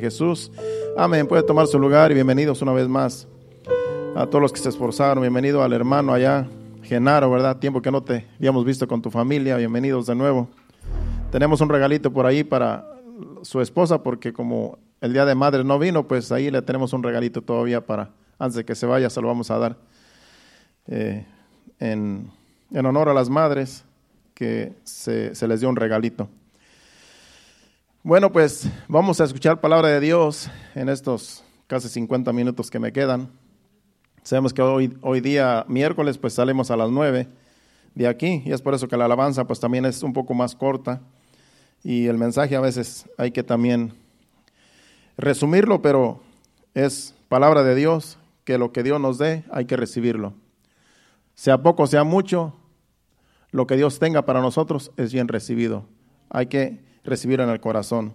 Jesús. Amén. Puede tomar su lugar y bienvenidos una vez más a todos los que se esforzaron. Bienvenido al hermano allá, Genaro, ¿verdad? Tiempo que no te habíamos visto con tu familia. Bienvenidos de nuevo. Tenemos un regalito por ahí para su esposa porque como el día de madre no vino, pues ahí le tenemos un regalito todavía para, antes de que se vaya, se lo vamos a dar eh, en, en, honor a las madres que se, se les dio un regalito. Bueno, pues vamos a escuchar palabra de Dios en estos casi 50 minutos que me quedan. Sabemos que hoy, hoy día, miércoles, pues salimos a las 9 de aquí y es por eso que la alabanza pues también es un poco más corta y el mensaje a veces hay que también resumirlo, pero es palabra de Dios, que lo que Dios nos dé hay que recibirlo. Sea poco, sea mucho, lo que Dios tenga para nosotros es bien recibido. Hay que recibir en el corazón.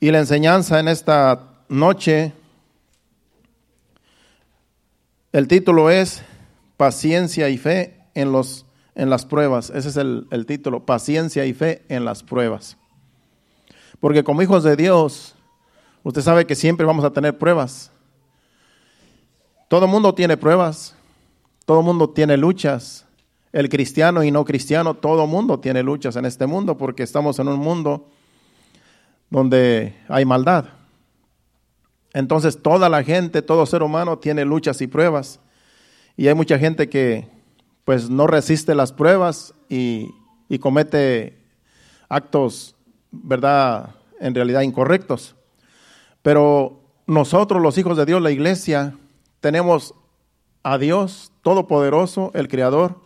Y la enseñanza en esta noche, el título es Paciencia y fe en, los, en las pruebas. Ese es el, el título, Paciencia y fe en las pruebas. Porque como hijos de Dios, usted sabe que siempre vamos a tener pruebas. Todo mundo tiene pruebas, todo mundo tiene luchas, el cristiano y no cristiano, todo mundo tiene luchas en este mundo porque estamos en un mundo donde hay maldad. Entonces toda la gente, todo ser humano tiene luchas y pruebas. Y hay mucha gente que pues no resiste las pruebas y, y comete actos, ¿verdad? En realidad incorrectos. Pero nosotros los hijos de Dios, la iglesia, tenemos a Dios Todopoderoso, el Creador,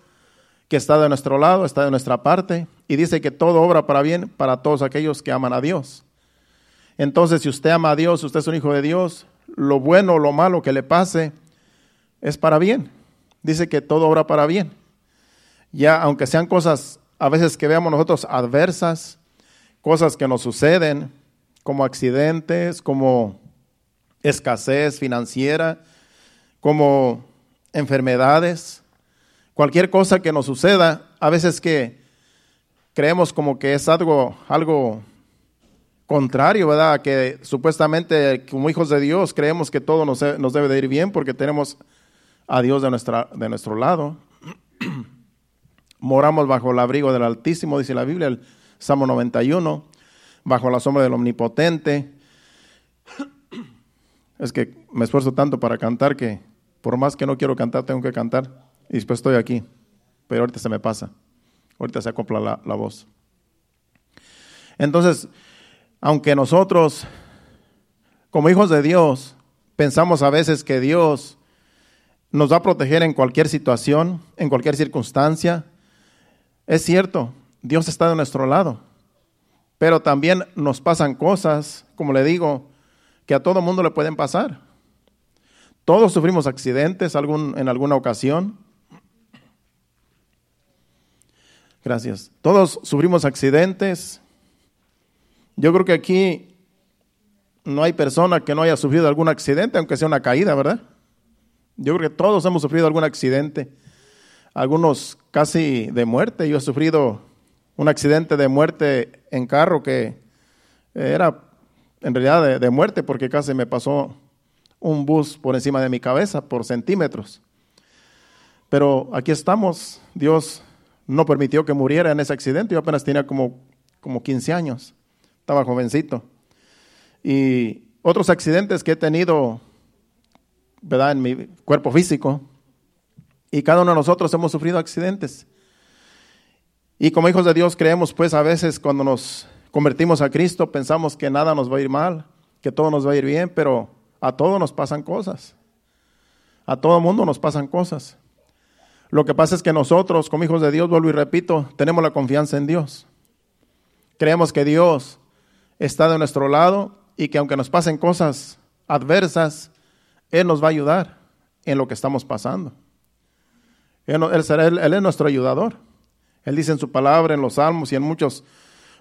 que está de nuestro lado, está de nuestra parte, y dice que todo obra para bien para todos aquellos que aman a Dios. Entonces, si usted ama a Dios, usted es un hijo de Dios, lo bueno o lo malo que le pase es para bien. Dice que todo obra para bien. Ya, aunque sean cosas a veces que veamos nosotros adversas, cosas que nos suceden, como accidentes, como escasez financiera, como enfermedades, cualquier cosa que nos suceda, a veces que creemos como que es algo, algo contrario, ¿verdad? Que supuestamente como hijos de Dios creemos que todo nos, debe de ir bien porque tenemos a Dios de, nuestra, de nuestro lado. Moramos bajo el abrigo del Altísimo, dice la Biblia, el Salmo 91, bajo la sombra del Omnipotente. Es que me esfuerzo tanto para cantar que por más que no quiero cantar, tengo que cantar. Y después estoy aquí, pero ahorita se me pasa, ahorita se acopla la, la voz. Entonces, aunque nosotros, como hijos de Dios, pensamos a veces que Dios nos va a proteger en cualquier situación, en cualquier circunstancia, es cierto, Dios está de nuestro lado, pero también nos pasan cosas, como le digo, que a todo mundo le pueden pasar. Todos sufrimos accidentes algún, en alguna ocasión. Gracias. Todos sufrimos accidentes. Yo creo que aquí no hay persona que no haya sufrido algún accidente, aunque sea una caída, ¿verdad? Yo creo que todos hemos sufrido algún accidente, algunos casi de muerte. Yo he sufrido un accidente de muerte en carro que era en realidad de, de muerte porque casi me pasó un bus por encima de mi cabeza por centímetros. Pero aquí estamos, Dios no permitió que muriera en ese accidente. Yo apenas tenía como, como 15 años, estaba jovencito. Y otros accidentes que he tenido, ¿verdad?, en mi cuerpo físico. Y cada uno de nosotros hemos sufrido accidentes. Y como hijos de Dios creemos, pues a veces cuando nos convertimos a Cristo pensamos que nada nos va a ir mal, que todo nos va a ir bien, pero a todos nos pasan cosas. A todo mundo nos pasan cosas. Lo que pasa es que nosotros, como hijos de Dios, vuelvo y repito, tenemos la confianza en Dios. Creemos que Dios está de nuestro lado y que aunque nos pasen cosas adversas, Él nos va a ayudar en lo que estamos pasando. Él, él, es nuestro ayudador. Él dice en su palabra, en los salmos y en muchos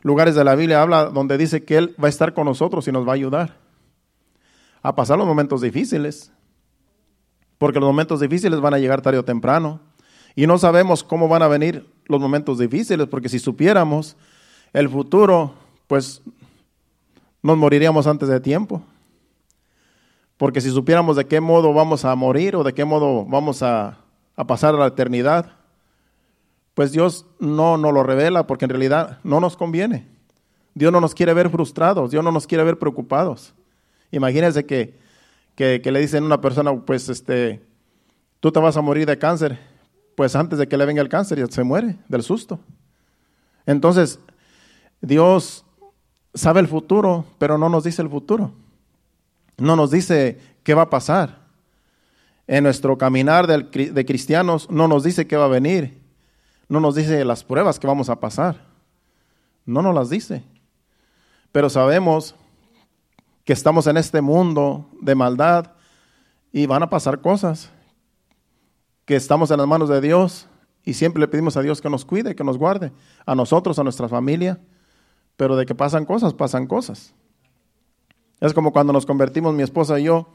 lugares de la Biblia, habla donde dice que Él va a estar con nosotros y nos va a ayudar a pasar los momentos difíciles. Porque los momentos difíciles van a llegar tarde o temprano. Y no sabemos cómo van a venir los momentos difíciles, porque si supiéramos el futuro, pues nos moriríamos antes de tiempo. Porque si supiéramos de qué modo vamos a morir o de qué modo vamos a, a pasar a la eternidad, pues Dios no nos lo revela porque en realidad no nos conviene. Dios no nos quiere ver frustrados, Dios no nos quiere ver preocupados. Imagínense que, que, le dicen a una persona, pues este, tú te vas a morir de cáncer, pues antes de que le venga el cáncer ya se muere del susto. Entonces, Dios sabe el futuro, pero no nos dice el futuro. No nos dice qué va a pasar. En nuestro caminar de cristianos no nos dice qué va a venir. No nos dice las pruebas que vamos a pasar. No nos las dice. Pero sabemos que estamos en este mundo de maldad y van a pasar cosas. Que estamos en las manos de Dios y siempre le pedimos a Dios que nos cuide, que nos guarde, a nosotros, a nuestra familia. Pero de que pasan cosas, pasan cosas. Es como cuando nos convertimos mi esposa y yo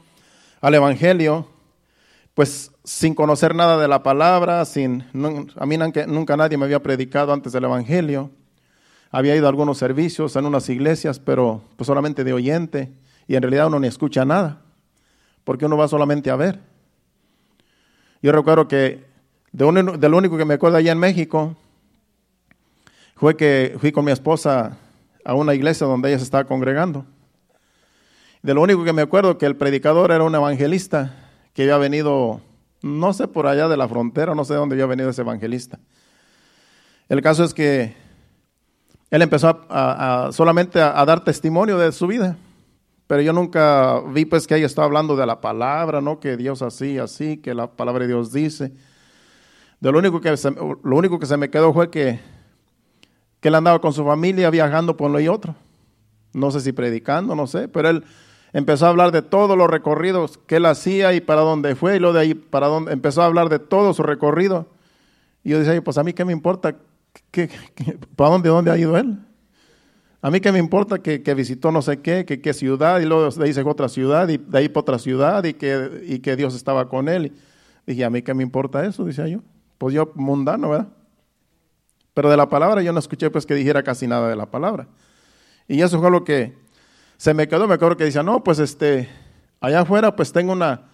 al Evangelio pues sin conocer nada de la palabra, sin, a mí nunca, nadie me había predicado antes del Evangelio. Había ido a algunos servicios en unas iglesias, pero pues solamente de oyente, y en realidad uno ni escucha nada, porque uno va solamente a ver. Yo recuerdo que de, lo único que me acuerdo allá en México fue que fui con mi esposa a una iglesia donde ella se estaba congregando. De lo único que me acuerdo que el predicador era un evangelista que había venido, no sé, por allá de la frontera, no sé de dónde había venido ese evangelista. El caso es que él empezó a, solamente a, dar testimonio de su vida, pero yo nunca vi pues que ella estaba hablando de la palabra, ¿no? Que Dios así, así, que la palabra de Dios dice. De lo único que se, lo único que se me quedó fue que, que él andaba con su familia viajando por uno y otro. No sé si predicando, no sé, pero él empezó a hablar de todos los recorridos que él hacía y para dónde fue, y luego de ahí para dónde, empezó a hablar de todo su recorrido. Y yo decía, pues a mí qué me importa, ¿Qué, para dónde, dónde ha ido él? A mí qué me importa que, visitó no sé qué, que qué ciudad, y luego de ahí otra ciudad, y de ahí para otra ciudad, y que, y que Dios estaba con él. Y dije, a mí qué me importa eso, decía yo. Pues yo mundano, ¿verdad? Pero de la palabra yo no escuché pues que dijera casi nada de la palabra. Y eso fue lo que, se me quedó, me acuerdo que decía, no, pues este, allá afuera pues tengo una,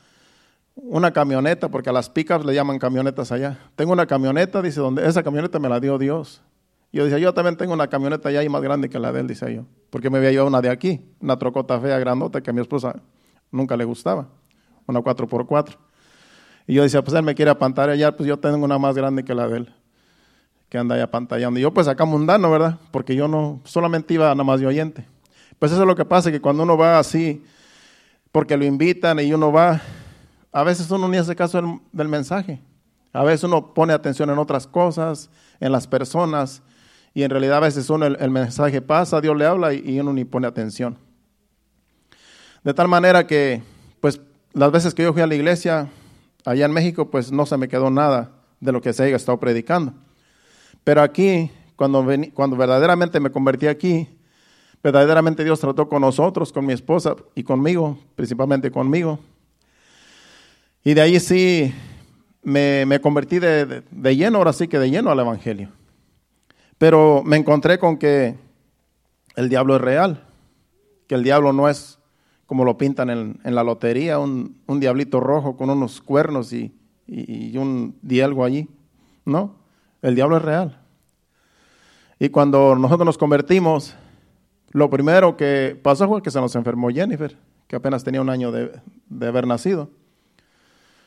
una camioneta, porque a las pickups le llaman camionetas allá. Tengo una camioneta, dice, donde esa camioneta me la dio Dios. Yo decía, yo también tengo una camioneta allá y más grande que la de él, dice yo. Porque me había llevado una de aquí, una trocota fea, grandota, que a mi esposa nunca le gustaba, una 4x4. Y yo decía, pues él me quiere apantallar, pues yo tengo una más grande que la de él, que anda allá pantallando. Y yo pues acá mundano, ¿verdad? Porque yo no, solamente iba nada más de oyente. Pues eso es lo que pasa, que cuando uno va así, porque lo invitan y uno va, a veces uno ni hace caso del, mensaje. A veces uno pone atención en otras cosas, en las personas, y en realidad a veces uno el, mensaje pasa, Dios le habla y, uno ni pone atención. De tal manera que, pues, las veces que yo fui a la iglesia allá en México, pues no se me quedó nada de lo que se haya estado predicando. Pero aquí, cuando, cuando verdaderamente me convertí aquí, Verdaderamente Dios trató con nosotros, con mi esposa y conmigo, principalmente conmigo. Y de ahí sí me, convertí de, lleno, ahora sí que de lleno al Evangelio. Pero me encontré con que el diablo es real, que el diablo no es como lo pintan en, la lotería, un, diablito rojo con unos cuernos y, y un dielgo allí. No, el diablo es real. Y cuando nosotros nos convertimos, lo primero que pasó fue que se nos enfermó Jennifer, que apenas tenía un año de, haber nacido.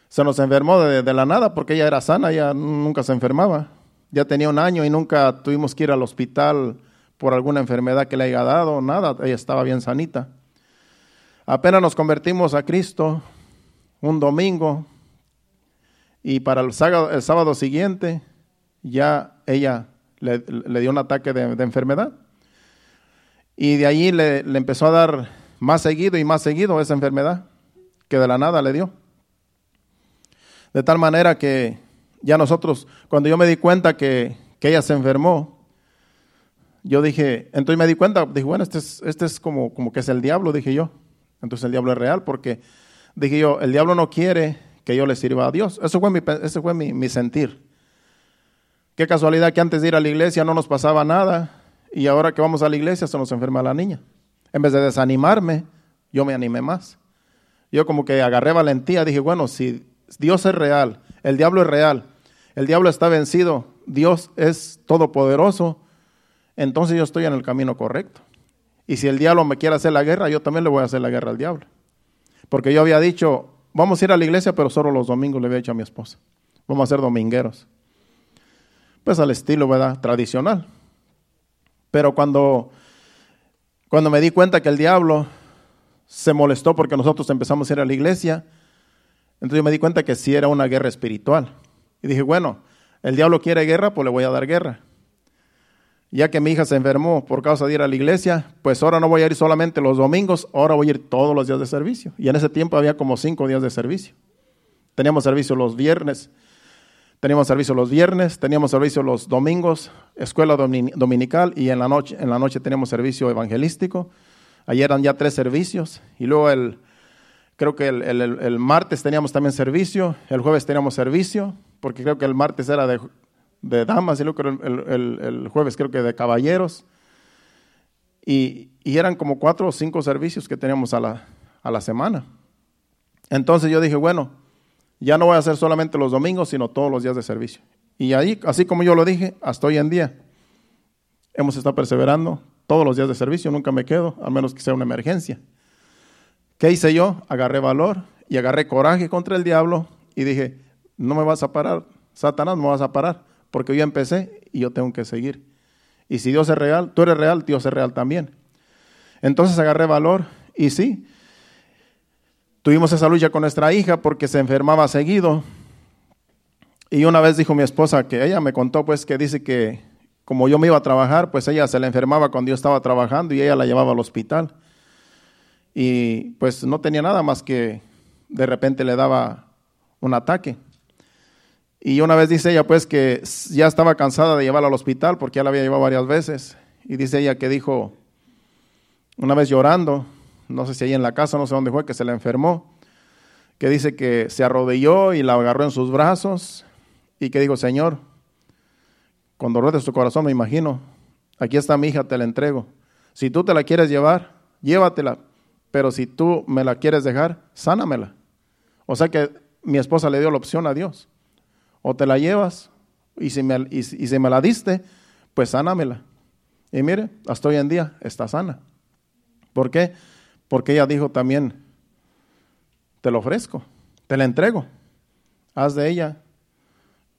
Se nos enfermó de, la nada porque ella era sana, ella nunca se enfermaba. Ya tenía un año y nunca tuvimos que ir al hospital por alguna enfermedad que le haya dado, nada, ella estaba bien sanita. Apenas nos convertimos a Cristo un domingo y para el sábado, siguiente ya ella le, dio un ataque de enfermedad. Y de allí le, empezó a dar más seguido y más seguido esa enfermedad que de la nada le dio. De tal manera que ya nosotros, cuando yo me di cuenta que, ella se enfermó, yo dije, entonces me di cuenta, dije, bueno, este es, este es como, como que es el diablo, dije yo. Entonces el diablo es real porque dije yo, el diablo no quiere que yo le sirva a Dios. Eso fue mi, ese fue mi, mi sentir. Qué casualidad que antes de ir a la iglesia no nos pasaba nada y ahora que vamos a la iglesia se nos enferma la niña. En vez de desanimarme, yo me animé más. Yo como que agarré valentía, dije, bueno, si Dios es real, el diablo es real, el diablo está vencido, Dios es todopoderoso, entonces yo estoy en el camino correcto. Y si el diablo me quiere hacer la guerra, yo también le voy a hacer la guerra al diablo. Porque yo había dicho, vamos a ir a la iglesia, pero solo los domingos le había dicho a mi esposa. Vamos a ser domingueros. Pues al estilo, ¿verdad? Tradicional. Pero cuando, cuando me di cuenta que el diablo se molestó porque nosotros empezamos a ir a la iglesia, entonces yo me di cuenta que sí era una guerra espiritual. Y dije, bueno, el diablo quiere guerra, pues le voy a dar guerra. Ya que mi hija se enfermó por causa de ir a la iglesia, pues ahora no voy a ir solamente los domingos, ahora voy a ir todos los días de servicio. Y en ese tiempo había como cinco días de servicio. Teníamos servicio los viernes, teníamos servicio los viernes, teníamos servicio los domingos, escuela dominical y en la noche, en la noche teníamos servicio evangelístico. Ayer eran ya tres servicios y luego el, creo que el, el martes teníamos también servicio, el jueves teníamos servicio, porque creo que el martes era de de damas y luego el, el, jueves creo que de caballeros. Y, y, eran como cuatro o cinco servicios que teníamos a la, a la semana. Entonces yo dije, bueno, ya no voy a hacer solamente los domingos, sino todos los días de servicio. Y ahí, así como yo lo dije, hasta hoy en día, hemos estado perseverando todos los días de servicio, nunca me quedo, al menos que sea una emergencia. ¿Qué hice yo? Agarré valor y agarré coraje contra el diablo y dije, no me vas a parar, Satanás, no me vas a parar porque yo empecé y yo tengo que seguir. Y si Dios es real, tú eres real, Dios es real también. Entonces agarré valor y sí, tuvimos esa lucha con nuestra hija porque se enfermaba seguido. Y una vez dijo mi esposa que ella me contó pues que dice que como yo me iba a trabajar, pues ella se le enfermaba cuando yo estaba trabajando y ella la llevaba al hospital. Y pues no tenía nada más que de repente le daba un ataque. Y una vez dice ella pues que ya estaba cansada de llevarla al hospital porque ya la había llevado varias veces. Y dice ella que dijo, una vez llorando, no sé si ahí en la casa, no sé dónde fue, que se la enfermó, que dice que se arrodilló y la agarró en sus brazos y que dijo, Señor, con dolor de su corazón me imagino, aquí está mi hija, te la entrego. Si tú te la quieres llevar, llévatela, pero si tú me la quieres dejar, sánamela. O sea que mi esposa le dio la opción a Dios o te la llevas y si me, y, si me la diste, pues sánamela. Y mire, hasta hoy en día está sana. ¿Por qué? Porque ella dijo también, te lo ofrezco, te la entrego, haz de ella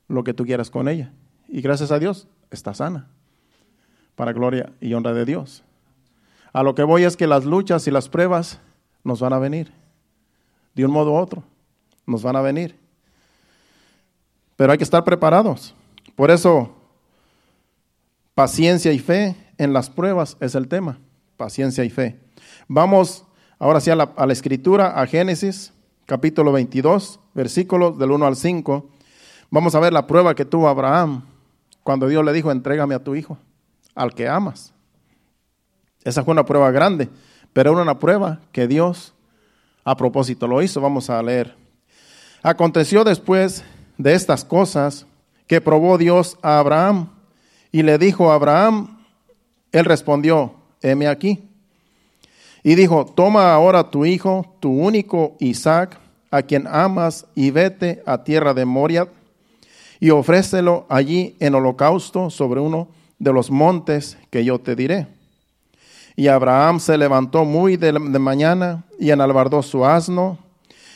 lo que tú quieras con ella. Y gracias a Dios está sana, para gloria y honra de Dios. A lo que voy es que las luchas y las pruebas nos van a venir, de un modo u otro, nos van a venir. Pero hay que estar preparados. Por eso, paciencia y fe en las pruebas es el tema. Paciencia y fe. Vamos ahora sí a la, escritura, a Génesis, capítulo 22, versículos del 1 al 5. Vamos a ver la prueba que tuvo Abraham cuando Dios le dijo, entrégame a tu hijo, al que amas. Esa fue una prueba grande, pero era una prueba que Dios a propósito lo hizo. Vamos a leer. Aconteció después de estas cosas que probó Dios a Abraham y le dijo a Abraham, él respondió, heme aquí. Y dijo, toma ahora tu hijo, tu único Isaac, a quien amas, y vete a tierra de Moria y ofrécelo allí en holocausto sobre uno de los montes que yo te diré. Y Abraham se levantó muy de, de mañana y enalbardó su asno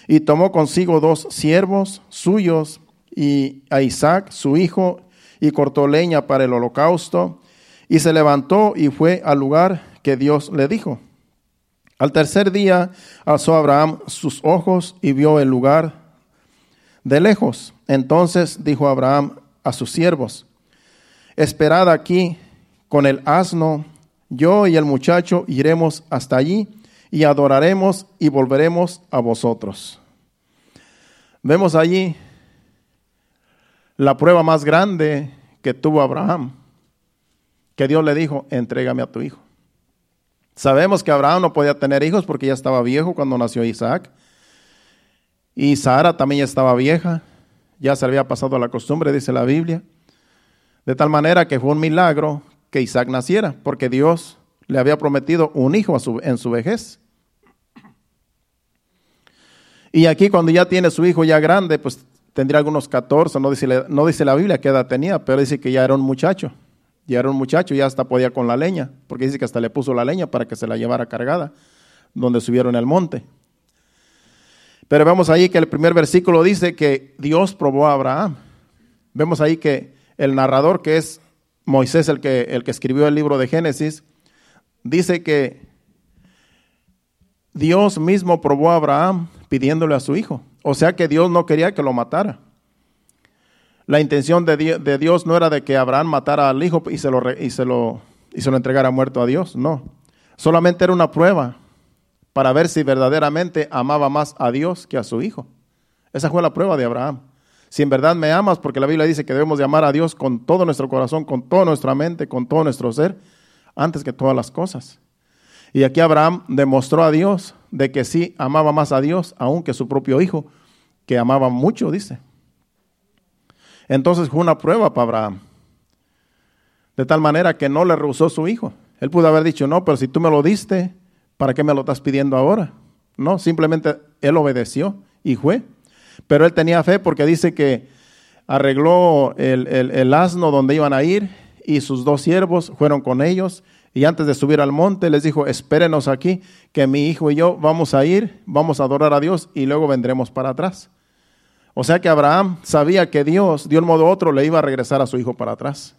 y tomó consigo dos siervos suyos y a Isaac, su hijo, y cortó leña para el holocausto, y se levantó y fue al lugar que Dios le dijo. Al tercer día alzó Abraham sus ojos y vio el lugar de lejos. Entonces dijo Abraham a sus siervos, esperad aquí con el asno, yo y el muchacho iremos hasta allí y adoraremos y volveremos a vosotros. Vemos allí la prueba más grande que tuvo Abraham, que Dios le dijo, entrégame a tu hijo. Sabemos que Abraham no podía tener hijos porque ya estaba viejo cuando nació Isaac. Y Sara también ya estaba vieja, ya se había pasado la costumbre, dice la Biblia. De tal manera que fue un milagro que Isaac naciera, porque Dios le había prometido un hijo en su vejez. Y aquí cuando ya tiene su hijo ya grande, pues tendría algunos 14, no dice, no dice la Biblia qué edad tenía, pero dice que ya era un muchacho. Ya era un muchacho, ya hasta podía con la leña, porque dice que hasta le puso la leña para que se la llevara cargada, donde subieron el monte. Pero vemos ahí que el primer versículo dice que Dios probó a Abraham. Vemos ahí que el narrador, que es Moisés, el que, el que escribió el libro de Génesis, dice que Dios mismo probó a Abraham pidiéndole a su hijo. O sea que Dios no quería que lo matara. La intención de, Dios no era de que Abraham matara al hijo y se, lo, y, se lo, y se lo entregara muerto a Dios, no. Solamente era una prueba para ver si verdaderamente amaba más a Dios que a su hijo. Esa fue la prueba de Abraham. Si en verdad me amas, porque la Biblia dice que debemos de amar a Dios con todo nuestro corazón, con toda nuestra mente, con todo nuestro ser, antes que todas las cosas. Y aquí Abraham demostró a Dios de que sí amaba más a Dios, aún que su propio hijo, que amaba mucho, dice. Entonces fue una prueba para Abraham. De tal manera que no le rehusó su hijo. Él pudo haber dicho, no, pero si tú me lo diste, ¿para qué me lo estás pidiendo ahora? No, simplemente él obedeció y fue. Pero él tenía fe porque dice que arregló el, el asno donde iban a ir y sus dos siervos fueron con ellos y antes de subir al monte les dijo, espérenos aquí, que mi hijo y yo vamos a ir, vamos a adorar a Dios y luego vendremos para atrás. O sea que Abraham sabía que Dios, de un modo u otro, le iba a regresar a su hijo para atrás.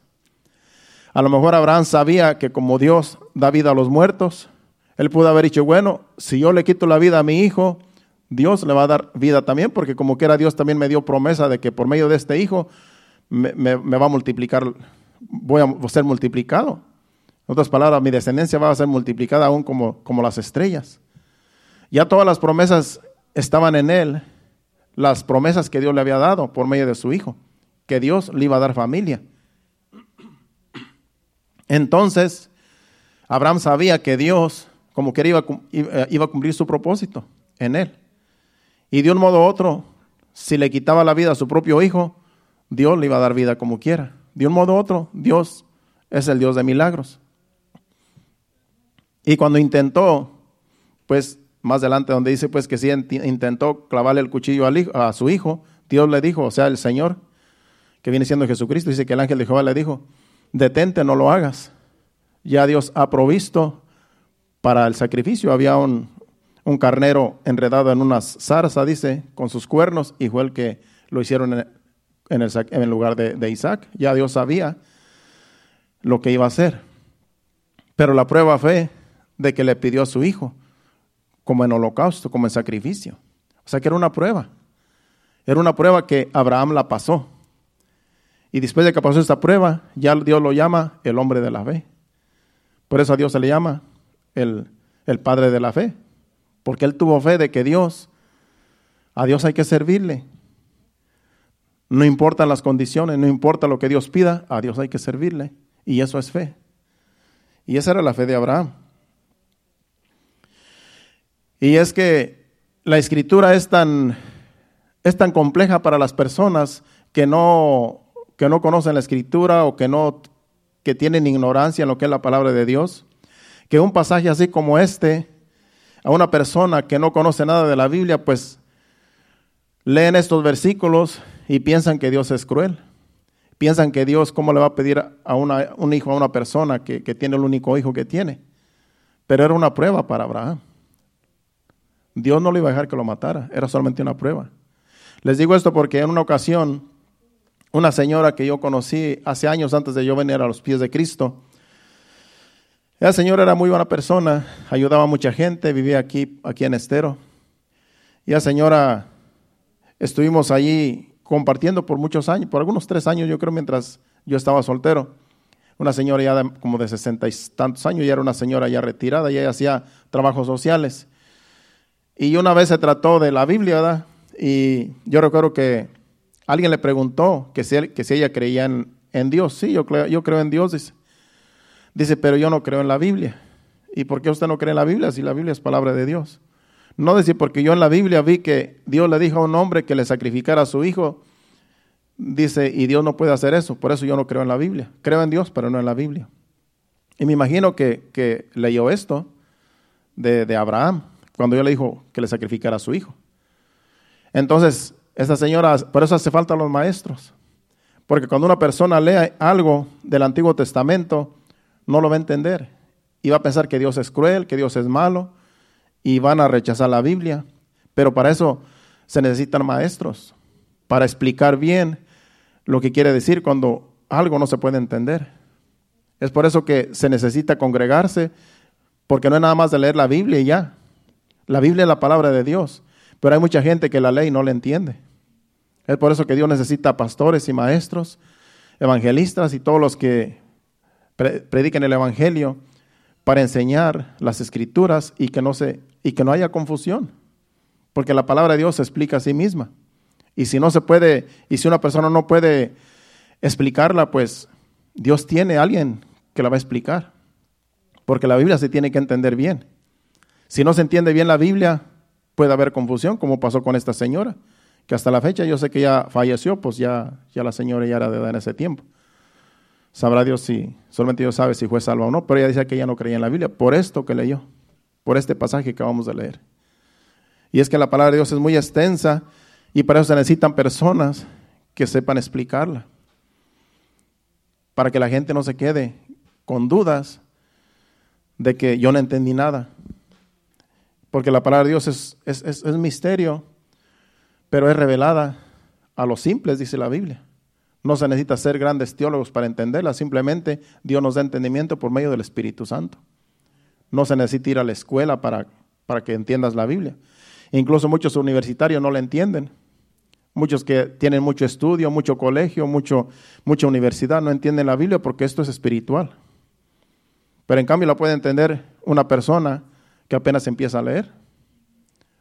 A lo mejor Abraham sabía que como Dios da vida a los muertos, él pudo haber dicho, bueno, si yo le quito la vida a mi hijo, Dios le va a dar vida también, porque como quiera Dios también me dio promesa de que por medio de este hijo me, me va a multiplicar, voy a ser multiplicado. En otras palabras, mi descendencia va a ser multiplicada aún como, como las estrellas. Ya todas las promesas estaban en él, las promesas que Dios le había dado por medio de su hijo, que Dios le iba a dar familia. Entonces, Abraham sabía que Dios, como que iba, iba a cumplir su propósito en él. Y de un modo u otro, si le quitaba la vida a su propio hijo, Dios le iba a dar vida como quiera. De un modo u otro, Dios es el Dios de milagros. Y cuando intentó, pues más adelante donde dice pues que sí intentó clavarle el cuchillo a su hijo, Dios le dijo, o sea, el Señor, que viene siendo Jesucristo, dice que el ángel de Jehová le dijo, detente, no lo hagas. Ya Dios ha provisto para el sacrificio. Había un, carnero enredado en unas zarza, dice, con sus cuernos, y fue el que lo hicieron en el, en el lugar de, de Isaac. Ya Dios sabía lo que iba a hacer. Pero la prueba fue de que le pidió a su hijo, como en holocausto, como en sacrificio. O sea que era una prueba. Era una prueba que Abraham la pasó. Y después de que pasó esta prueba, ya Dios lo llama el hombre de la fe. Por eso a Dios se le llama el, el padre de la fe. Porque él tuvo fe de que Dios, a Dios hay que servirle. No importan las condiciones, no importa lo que Dios pida, a Dios hay que servirle. Y eso es fe. Y esa era la fe de Abraham. Y es que la escritura es tan, es tan compleja para las personas que no, que no conocen la escritura o que, no, que tienen ignorancia en lo que es la palabra de Dios, que un pasaje así como este, a una persona que no conoce nada de la Biblia, pues leen estos versículos y piensan que Dios es cruel. Piensan que Dios, ¿cómo le va a pedir a un hijo a una persona que, que tiene el único hijo que tiene? Pero era una prueba para Abraham. Dios no le iba a dejar que lo matara, era solamente una prueba. Les digo esto porque en una ocasión, una señora que yo conocí hace años antes de yo venir a los pies de Cristo, esa señora era muy buena persona, ayudaba a mucha gente, vivía aquí, aquí en Estero. Y esa señora, estuvimos allí compartiendo por muchos años, por algunos tres años yo creo, mientras yo estaba soltero. Una señora ya como de sesenta y tantos años, ya era una señora ya retirada, y ella hacía trabajos sociales. Y una vez se trató de la Biblia, ¿verdad? Y yo recuerdo que alguien le preguntó que si, que si ella creía en, Dios. Sí, yo creo, yo creo en Dios, dice. Dice, pero yo no creo en la Biblia. ¿Y por qué usted no cree en la Biblia si la Biblia es palabra de Dios? No dice, porque yo en la Biblia vi que Dios le dijo a un hombre que le sacrificara a su hijo. Dice, y Dios no puede hacer eso, por eso yo no creo en la Biblia. Creo en Dios, pero no en la Biblia. Y me imagino que, leyó esto de, Abraham, cuando Dios le dijo que le sacrificara a su hijo. Entonces, esta señora, por eso hace falta los maestros. Porque cuando una persona lee algo del Antiguo Testamento, no lo va a entender. Y va a pensar que Dios es cruel, que Dios es malo, y van a rechazar la Biblia. Pero para eso se necesitan maestros, para explicar bien lo que quiere decir cuando algo no se puede entender. Es por eso que se necesita congregarse, porque no es nada más de leer la Biblia y ya. La Biblia es la palabra de Dios, pero hay mucha gente que la lee y no la entiende. Es por eso que Dios necesita pastores y maestros, evangelistas y todos los que prediquen el Evangelio para enseñar las escrituras y que no, se, y que no haya confusión. Porque la palabra de Dios se explica a sí misma. Y si no se puede, y si una persona no puede explicarla, pues Dios tiene a alguien que la va a explicar. Porque la Biblia se tiene que entender bien. Si no se entiende bien la Biblia, puede haber confusión, como pasó con esta señora, que hasta la fecha yo sé que ya falleció, pues ya, ya la señora ya era de edad en ese tiempo. Sabrá Dios si, solamente Dios sabe si fue salva o no, pero ella decía que ella no creía en la Biblia, por esto que leyó, por este pasaje que acabamos de leer. Y es que la palabra de Dios es muy extensa y para eso se necesitan personas que sepan explicarla para que la gente no se quede con dudas de que yo no entendí nada. Porque la palabra de Dios es, es, misterio, pero es revelada a los simples, dice la Biblia. No se necesita ser grandes teólogos para entenderla, simplemente Dios nos da entendimiento por medio del Espíritu Santo. No se necesita ir a la escuela para, para que entiendas la Biblia. Incluso muchos universitarios no la entienden Muchos que tienen mucho estudio, mucho colegio, mucho, mucha universidad no entienden la Biblia porque esto es espiritual. Pero en cambio la puede entender una persona que apenas empieza a leer.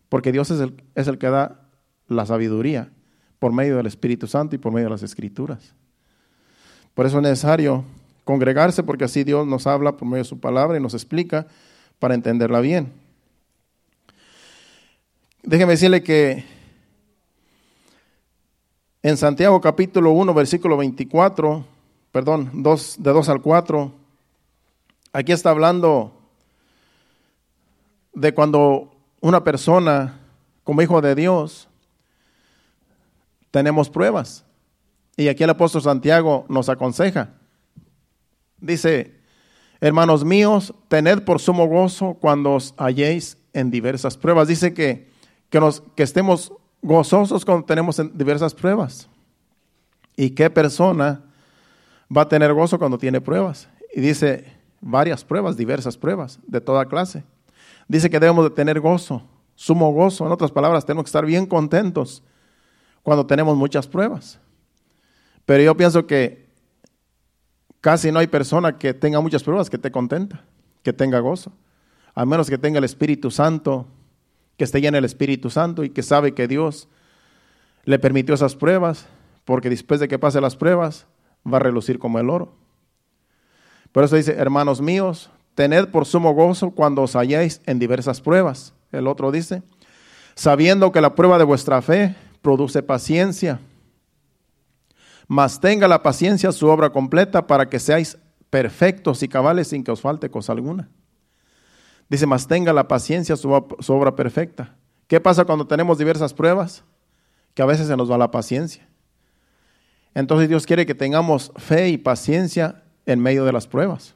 Porque Dios es el, es el que da la sabiduría por medio del Espíritu Santo y por medio de las Escrituras. Por eso es necesario congregarse porque así Dios nos habla por medio de su palabra y nos explica para entenderla bien. Déjeme decirle que en Santiago capítulo 1, versículo 24, perdón, 2, de 2 al 4, aquí está hablando de cuando una persona como hijo de Dios tenemos pruebas. Y aquí el apóstol Santiago nos aconseja. Dice, hermanos míos, tened por sumo gozo cuando os halléis en diversas pruebas. Dice que, que, nos, que estemos gozosos cuando tenemos diversas pruebas. ¿Y qué persona va a tener gozo cuando tiene pruebas? Y dice varias pruebas, diversas pruebas de toda clase. Dice que debemos de tener gozo, sumo gozo. En otras palabras, tenemos que estar bien contentos cuando tenemos muchas pruebas. Pero yo pienso que casi no hay persona que tenga muchas pruebas que esté contenta, que tenga gozo. A menos que tenga el Espíritu Santo que esté en el Espíritu Santo y que sabe que Dios le permitió esas pruebas, porque después de que pase las pruebas va a relucir como el oro. Por eso dice, hermanos míos, tened por sumo gozo cuando os halláis en diversas pruebas. El otro dice, sabiendo que la prueba de vuestra fe produce paciencia, mas tenga la paciencia su obra completa para que seáis perfectos y cabales sin que os falte cosa alguna. Dice, más tenga la paciencia su, obra perfecta. ¿Qué pasa cuando tenemos diversas pruebas? Que a veces se nos va la paciencia. Entonces Dios quiere que tengamos fe y paciencia en medio de las pruebas.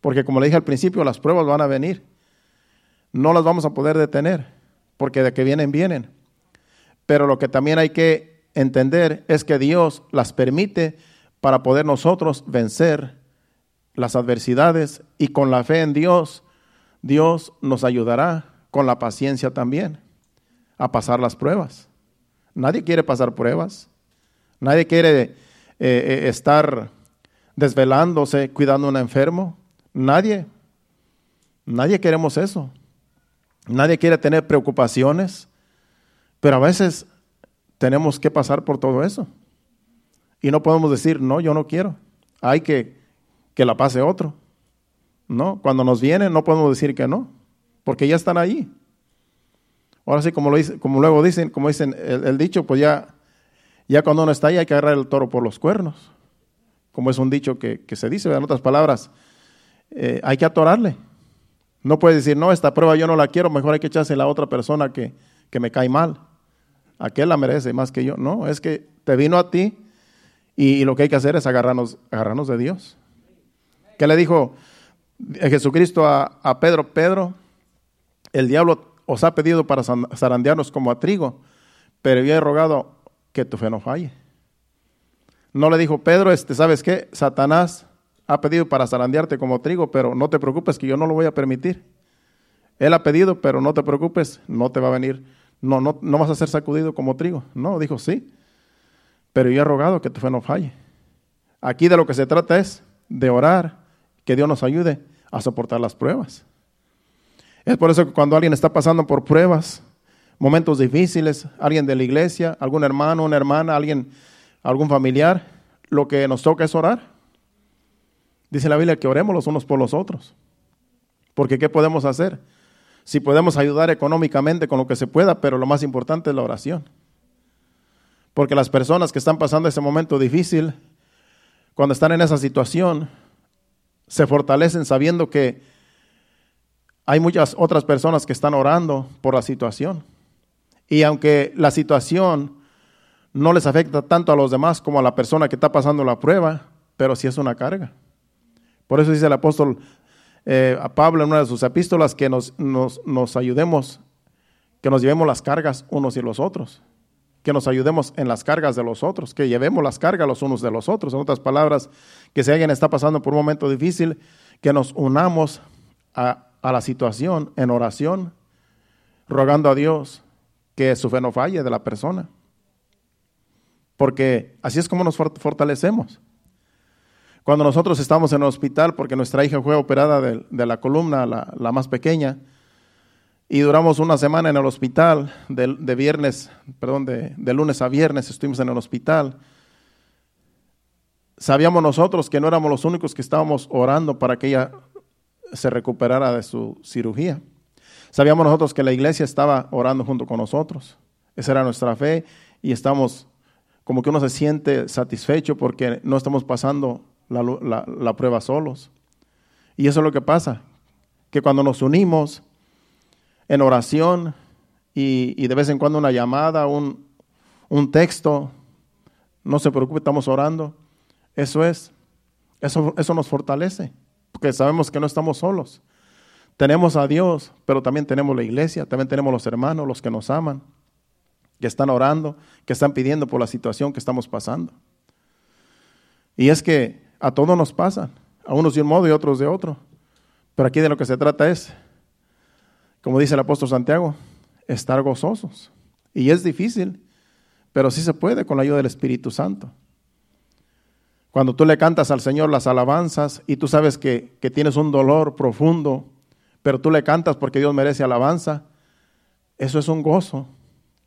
Porque como le dije al principio, las pruebas van a venir. No las vamos a poder detener, porque de que vienen, vienen. Pero lo que también hay que entender es que Dios las permite para poder nosotros vencer las adversidades y con la fe en Dios Dios nos ayudará con la paciencia también a pasar las pruebas. Nadie quiere pasar pruebas. Nadie quiere eh, eh, estar desvelándose cuidando a un enfermo. Nadie. Nadie queremos eso. Nadie quiere tener preocupaciones. Pero a veces tenemos que pasar por todo eso. Y no podemos decir, no, yo no quiero. Hay que que la pase otro. No, cuando nos vienen no podemos decir que no, porque ya están ahí. Ahora sí, como, lo dice, como luego dicen, como dicen el, dicho, pues ya, ya cuando uno está ahí hay que agarrar el toro por los cuernos. Como es un dicho que, se dice, en otras palabras, eh, hay que atorarle. No puede decir, no, esta prueba yo no la quiero, mejor hay que echarse a la otra persona que, que me cae mal. Aquel la merece más que yo. No, es que te vino a ti y, lo que hay que hacer es agarrarnos, agarrarnos de Dios. ¿Qué le dijo Jesucristo a, a Pedro? Pedro, el diablo os ha pedido para zarandearnos como a trigo, pero yo he rogado que tu fe no falle. No le dijo Pedro, este, ¿sabes qué? Satanás ha pedido para zarandearte como trigo, pero no te preocupes que yo no lo voy a permitir. Él ha pedido, pero no te preocupes, no te va a venir, no, no, no vas a ser sacudido como trigo. No, dijo sí, pero yo he rogado que tu fe no falle. Aquí de lo que se trata es de orar, que Dios nos ayude a soportar las pruebas. Es por eso que cuando alguien está pasando por pruebas, momentos difíciles, alguien de la iglesia, algún hermano, una hermana, alguien, algún familiar, lo que nos toca es orar. Dice la Biblia que oremos los unos por los otros. Porque ¿qué podemos hacer? Si podemos ayudar económicamente con lo que se pueda, pero lo más importante es la oración. Porque las personas que están pasando ese momento difícil, cuando están en esa situación, se fortalecen sabiendo que hay muchas otras personas que están orando por la situación. Y aunque la situación no les afecta tanto a los demás como a la persona que está pasando la prueba, pero sí es una carga. Por eso dice el apóstol eh, a Pablo en una de sus epístolas que nos, nos, ayudemos, que nos llevemos las cargas unos y los otros, que nos ayudemos en las cargas de los otros, que llevemos las cargas los unos de los otros. En otras palabras, que si alguien está pasando por un momento difícil, que nos unamos a a la situación en oración, rogando a Dios que su fe no falle de la persona. Porque así es como nos fortalecemos. Cuando nosotros estamos en el hospital, porque nuestra hija fue operada de, la columna, la, más pequeña, y duramos una semana en el hospital, de, viernes, perdón, de, de lunes a viernes estuvimos en el hospital. Sabíamos nosotros que no éramos los únicos que estábamos orando para que ella se recuperara de su cirugía. Sabíamos nosotros que la iglesia estaba orando junto con nosotros. Esa era nuestra fe y estamos como que uno se siente satisfecho porque no estamos pasando la, prueba solos. Y eso es lo que pasa, que cuando nos unimos en oración y, de vez en cuando una llamada, un, un texto, no se preocupe, estamos orando, eso es, eso, eso nos fortalece porque sabemos que no estamos solos. Tenemos a Dios, pero también tenemos la iglesia, también tenemos los hermanos, los que nos aman, que están orando, que están pidiendo por la situación que estamos pasando. Y es que a todos nos pasan, a unos de un modo y otros de otro. Pero aquí de lo que se trata es, como dice el apóstol Santiago, estar gozosos. Y es difícil, pero sí se puede con la ayuda del Espíritu Santo. Cuando tú le cantas al Señor las alabanzas y tú sabes que, tienes un dolor profundo, pero tú le cantas porque Dios merece alabanza, eso es un gozo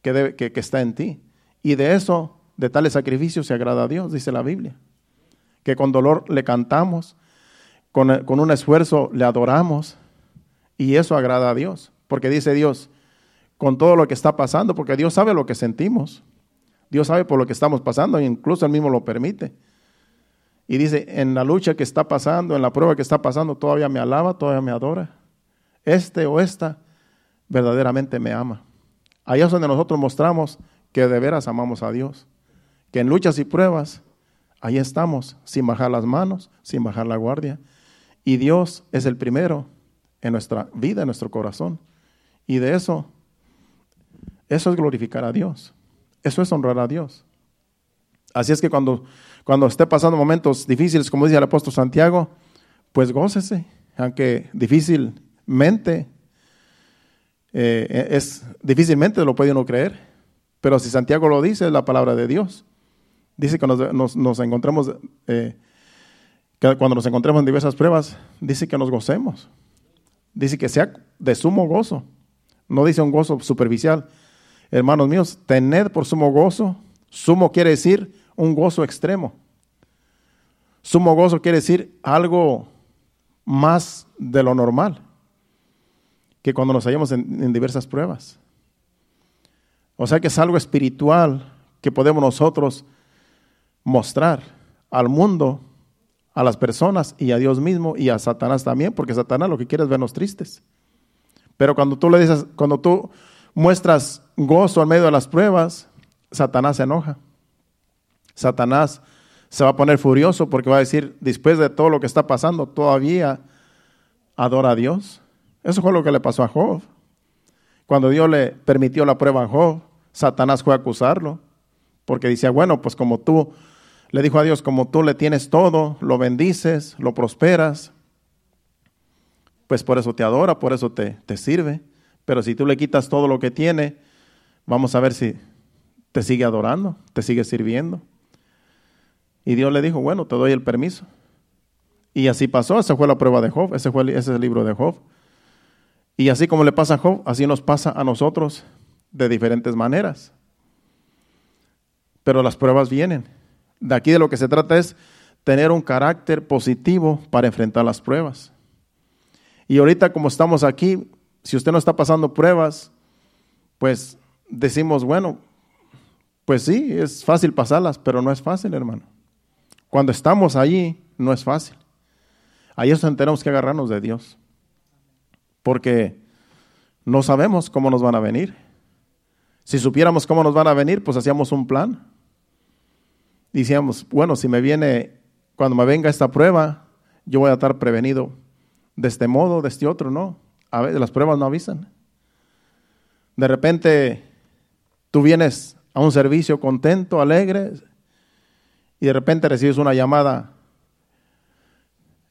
que, que, está en ti. Y de eso, de tales sacrificios, se agrada a Dios, dice la Biblia. Que con dolor le cantamos, con, con un esfuerzo le adoramos, y eso agrada a Dios. Porque dice Dios, con todo lo que está pasando, porque Dios sabe lo que sentimos. Dios sabe por lo que estamos pasando e incluso Él mismo lo permite. Y dice, en la lucha que está pasando, en la prueba que está pasando, todavía me alaba, todavía me adora. Este o esta verdaderamente me ama. Ahí es donde nosotros mostramos que de veras amamos a Dios. Que en luchas y pruebas, ahí estamos, sin bajar las manos, sin bajar la guardia. Y Dios es el primero en nuestra vida, en nuestro corazón. Y de eso, eso es glorificar a Dios. Eso es honrar a Dios. Así es que cuando cuando esté pasando momentos difíciles, como dice el apóstol Santiago, pues gócese, aunque difícilmente, eh, es difícilmente lo puede uno creer, pero si Santiago lo dice, es la palabra de Dios. Dice que nos, nos, encontremos, eh, que cuando nos encontremos en diversas pruebas, dice que nos gocemos. Dice que sea de sumo gozo. No dice un gozo superficial. Hermanos míos, tened por sumo gozo. Sumo quiere decir un gozo extremo. Sumo gozo quiere decir algo más de lo normal que cuando nos hallamos en, diversas pruebas. O sea que es algo espiritual que podemos nosotros mostrar al mundo a las personas y a Dios mismo y a Satanás también, porque Satanás lo que quiere es vernos tristes. Pero cuando tú le dices, cuando tú muestras gozo en medio de las pruebas, Satanás se enoja. Satanás se va a poner furioso porque va a decir, después de todo lo que está pasando, todavía adora a Dios. Eso fue lo que le pasó a Job. Cuando Dios le permitió la prueba a Job, Satanás fue a acusarlo, porque decía, bueno, pues como tú, le dijo a Dios, como tú le tienes todo, lo bendices, lo prosperas, pues por eso te adora, por eso te, te sirve. Pero si tú le quitas todo lo que tiene, vamos a ver si te sigue adorando, te sigue sirviendo. Y Dios le dijo, bueno, te doy el permiso. Y así pasó, esa fue la prueba de Job, ese, fue, ese es el libro de Job. Y así como le pasa a Job, así nos pasa a nosotros de diferentes maneras. Pero las pruebas vienen. De aquí de lo que se trata es tener un carácter positivo para enfrentar las pruebas. Y ahorita como estamos aquí, si usted no está pasando pruebas, pues decimos, bueno, pues sí, es fácil pasarlas, pero no es fácil, hermano. Cuando estamos allí, no es fácil. Ahí es donde tenemos que agarrarnos de Dios. Porque no sabemos cómo nos van a venir. Si supiéramos cómo nos van a venir, pues hacíamos un plan. Decíamos, bueno, si me viene, cuando me venga esta prueba, yo voy a estar prevenido de este modo, de este otro, ¿no? A veces las pruebas no avisan. De repente tú vienes a un servicio contento, alegre, y de repente recibes una llamada,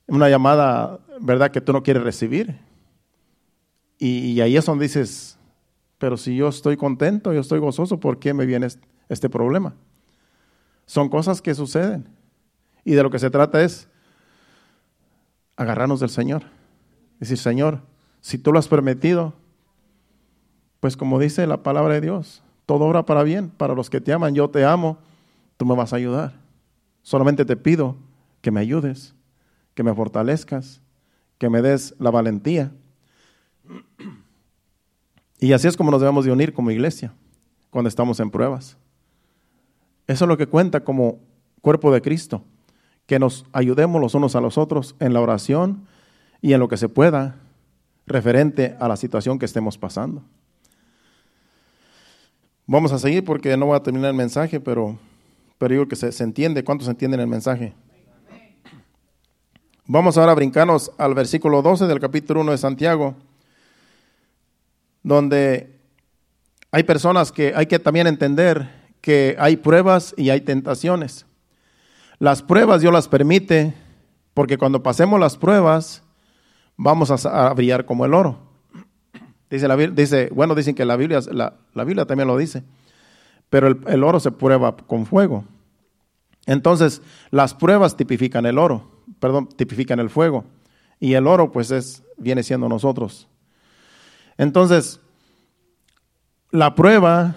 una llamada, ¿verdad?, que tú no quieres recibir. Y, ahí es donde dices, pero si yo estoy contento, yo estoy gozoso, ¿por qué me viene este problema? Son cosas que suceden. Y de lo que se trata es agarrarnos del Señor. Decir, Señor, si tú lo has permitido, pues como dice la palabra de Dios, todo obra para bien, para los que te aman, yo te amo, tú me vas a ayudar. Solamente te pido que me ayudes, que me fortalezcas, que me des la valentía y así es como nos debemos de unir como iglesia cuando estamos en pruebas. Eso es lo que cuenta como cuerpo de Cristo, que nos ayudemos los unos a los otros en la oración y en lo que se pueda referente a la situación que estemos pasando. Vamos a seguir porque no voy a terminar el mensaje, pero, pero digo que se, se entiende. ¿Cuántos entienden el mensaje? Vamos ahora a brincarnos al versículo 12 del capítulo 1 de Santiago donde hay personas que hay que también entender que hay pruebas y hay tentaciones. Las pruebas Dios las permite porque cuando pasemos las pruebas vamos a, brillar como el oro. Dice, la, dice, bueno, dicen que la Biblia, la, Biblia también lo dice, pero el, el oro se prueba con fuego. Entonces, las pruebas tipifican el oro, perdón, tipifican el fuego. Y el oro, pues, es, viene siendo nosotros. Entonces, la prueba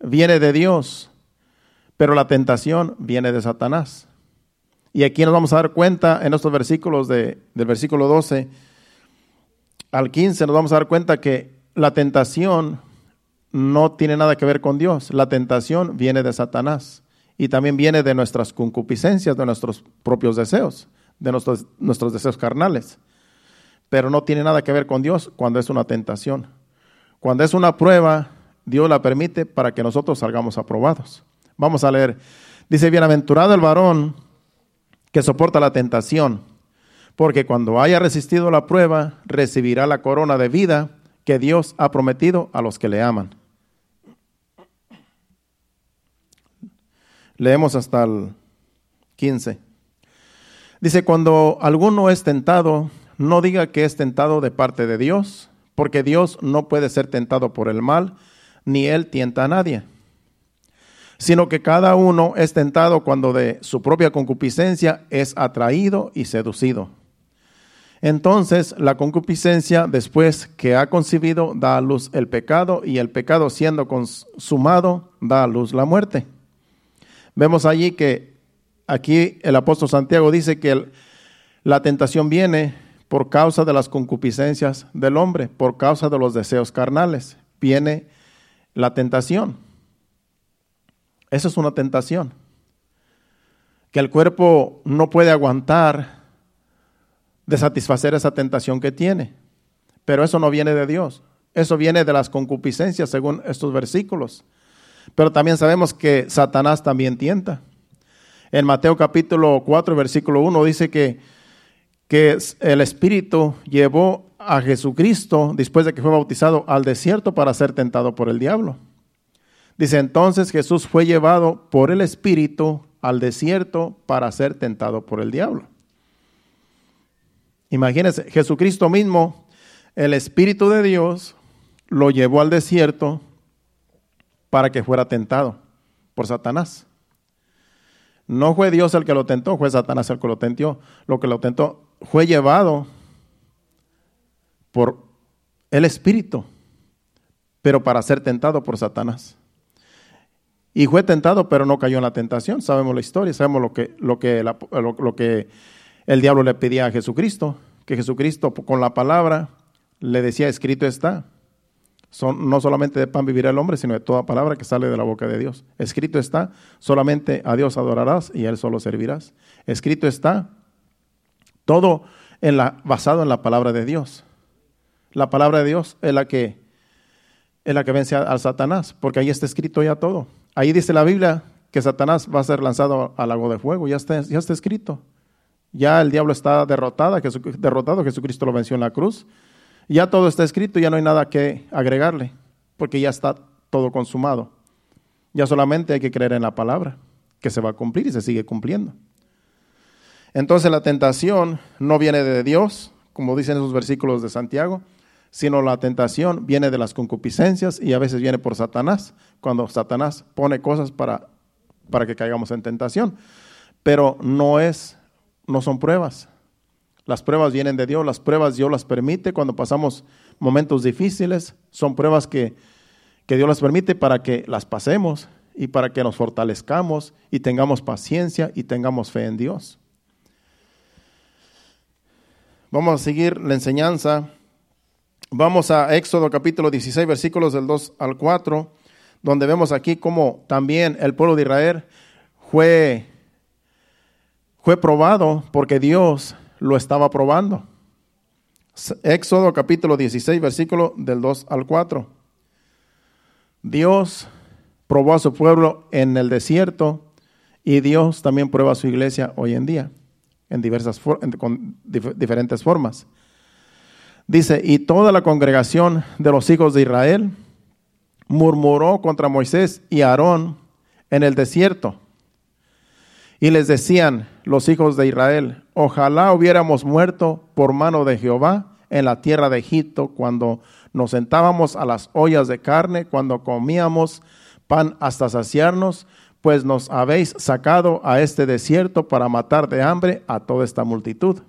viene de Dios, pero la tentación viene de Satanás. Y aquí nos vamos a dar cuenta en estos versículos de, del versículo 12 al 15, nos vamos a dar cuenta que la tentación no tiene nada que ver con Dios. La tentación viene de Satanás y también viene de nuestras concupiscencias, de nuestros propios deseos, de nuestros, nuestros deseos carnales pero no tiene nada que ver con Dios cuando es una tentación. Cuando es una prueba, Dios la permite para que nosotros salgamos aprobados. Vamos a leer. Dice, bienaventurado el varón que soporta la tentación, porque cuando haya resistido la prueba, recibirá la corona de vida que Dios ha prometido a los que le aman. Leemos hasta el 15. Dice, cuando alguno es tentado, no diga que es tentado de parte de Dios, porque Dios no puede ser tentado por el mal, ni Él tienta a nadie, sino que cada uno es tentado cuando de su propia concupiscencia es atraído y seducido. Entonces la concupiscencia, después que ha concebido, da a luz el pecado, y el pecado siendo consumado, da a luz la muerte. Vemos allí que aquí el apóstol Santiago dice que la tentación viene por causa de las concupiscencias del hombre, por causa de los deseos carnales. Viene la tentación. Eso es una tentación. que el cuerpo no puede aguantar de satisfacer esa tentación que tiene. Pero eso no viene de Dios. Eso viene de las concupiscencias, según estos versículos. Pero también sabemos que Satanás también tienta. En Mateo capítulo 4, versículo 1 dice que, que el Espíritu llevó a Jesucristo, después de que fue bautizado, al desierto para ser tentado por el diablo. Dice entonces Jesús fue llevado por el Espíritu al desierto para ser tentado por el diablo. Imagínense, Jesucristo mismo, el Espíritu de Dios, lo llevó al desierto para que fuera tentado por Satanás. No fue Dios el que lo tentó, fue Satanás el que lo tentó. Lo que lo tentó fue llevado por el Espíritu, pero para ser tentado por Satanás. Y fue tentado, pero no cayó en la tentación. Sabemos la historia, sabemos lo que, lo que, lo que el diablo le pedía a Jesucristo, que Jesucristo con la palabra le decía, escrito está. Son, no solamente de pan vivirá el hombre, sino de toda palabra que sale de la boca de Dios. Escrito está, solamente a Dios adorarás y Él solo servirás. Escrito está, todo en la, basado en la palabra de Dios. La palabra de Dios es la que, es la que vence al Satanás, porque ahí está escrito ya todo. Ahí dice la Biblia que Satanás va a ser lanzado al lago de fuego, ya está, ya está escrito. Ya el diablo está derrotado, derrotado, Jesucristo lo venció en la cruz. Ya todo está escrito, ya no hay nada que agregarle, porque ya está todo consumado. Ya solamente hay que creer en la palabra, que se va a cumplir y se sigue cumpliendo. Entonces la tentación no viene de Dios, como dicen esos versículos de Santiago, sino la tentación viene de las concupiscencias y a veces viene por Satanás, cuando Satanás pone cosas para, para que caigamos en tentación. Pero no es no son pruebas. Las pruebas vienen de Dios, las pruebas Dios las permite cuando pasamos momentos difíciles, son pruebas que, que Dios las permite para que las pasemos y para que nos fortalezcamos y tengamos paciencia y tengamos fe en Dios. Vamos a seguir la enseñanza. Vamos a Éxodo capítulo 16, versículos del 2 al 4, donde vemos aquí cómo también el pueblo de Israel fue fue probado porque Dios lo estaba probando. Éxodo capítulo 16, versículo del 2 al 4. Dios probó a su pueblo en el desierto y Dios también prueba a su iglesia hoy en día en diversas con diferentes formas. Dice, y toda la congregación de los hijos de Israel murmuró contra Moisés y Aarón en el desierto y les decían los hijos de Israel, ojalá hubiéramos muerto por mano de Jehová en la tierra de Egipto, cuando nos sentábamos a las ollas de carne, cuando comíamos pan hasta saciarnos, pues nos habéis sacado a este desierto para matar de hambre a toda esta multitud.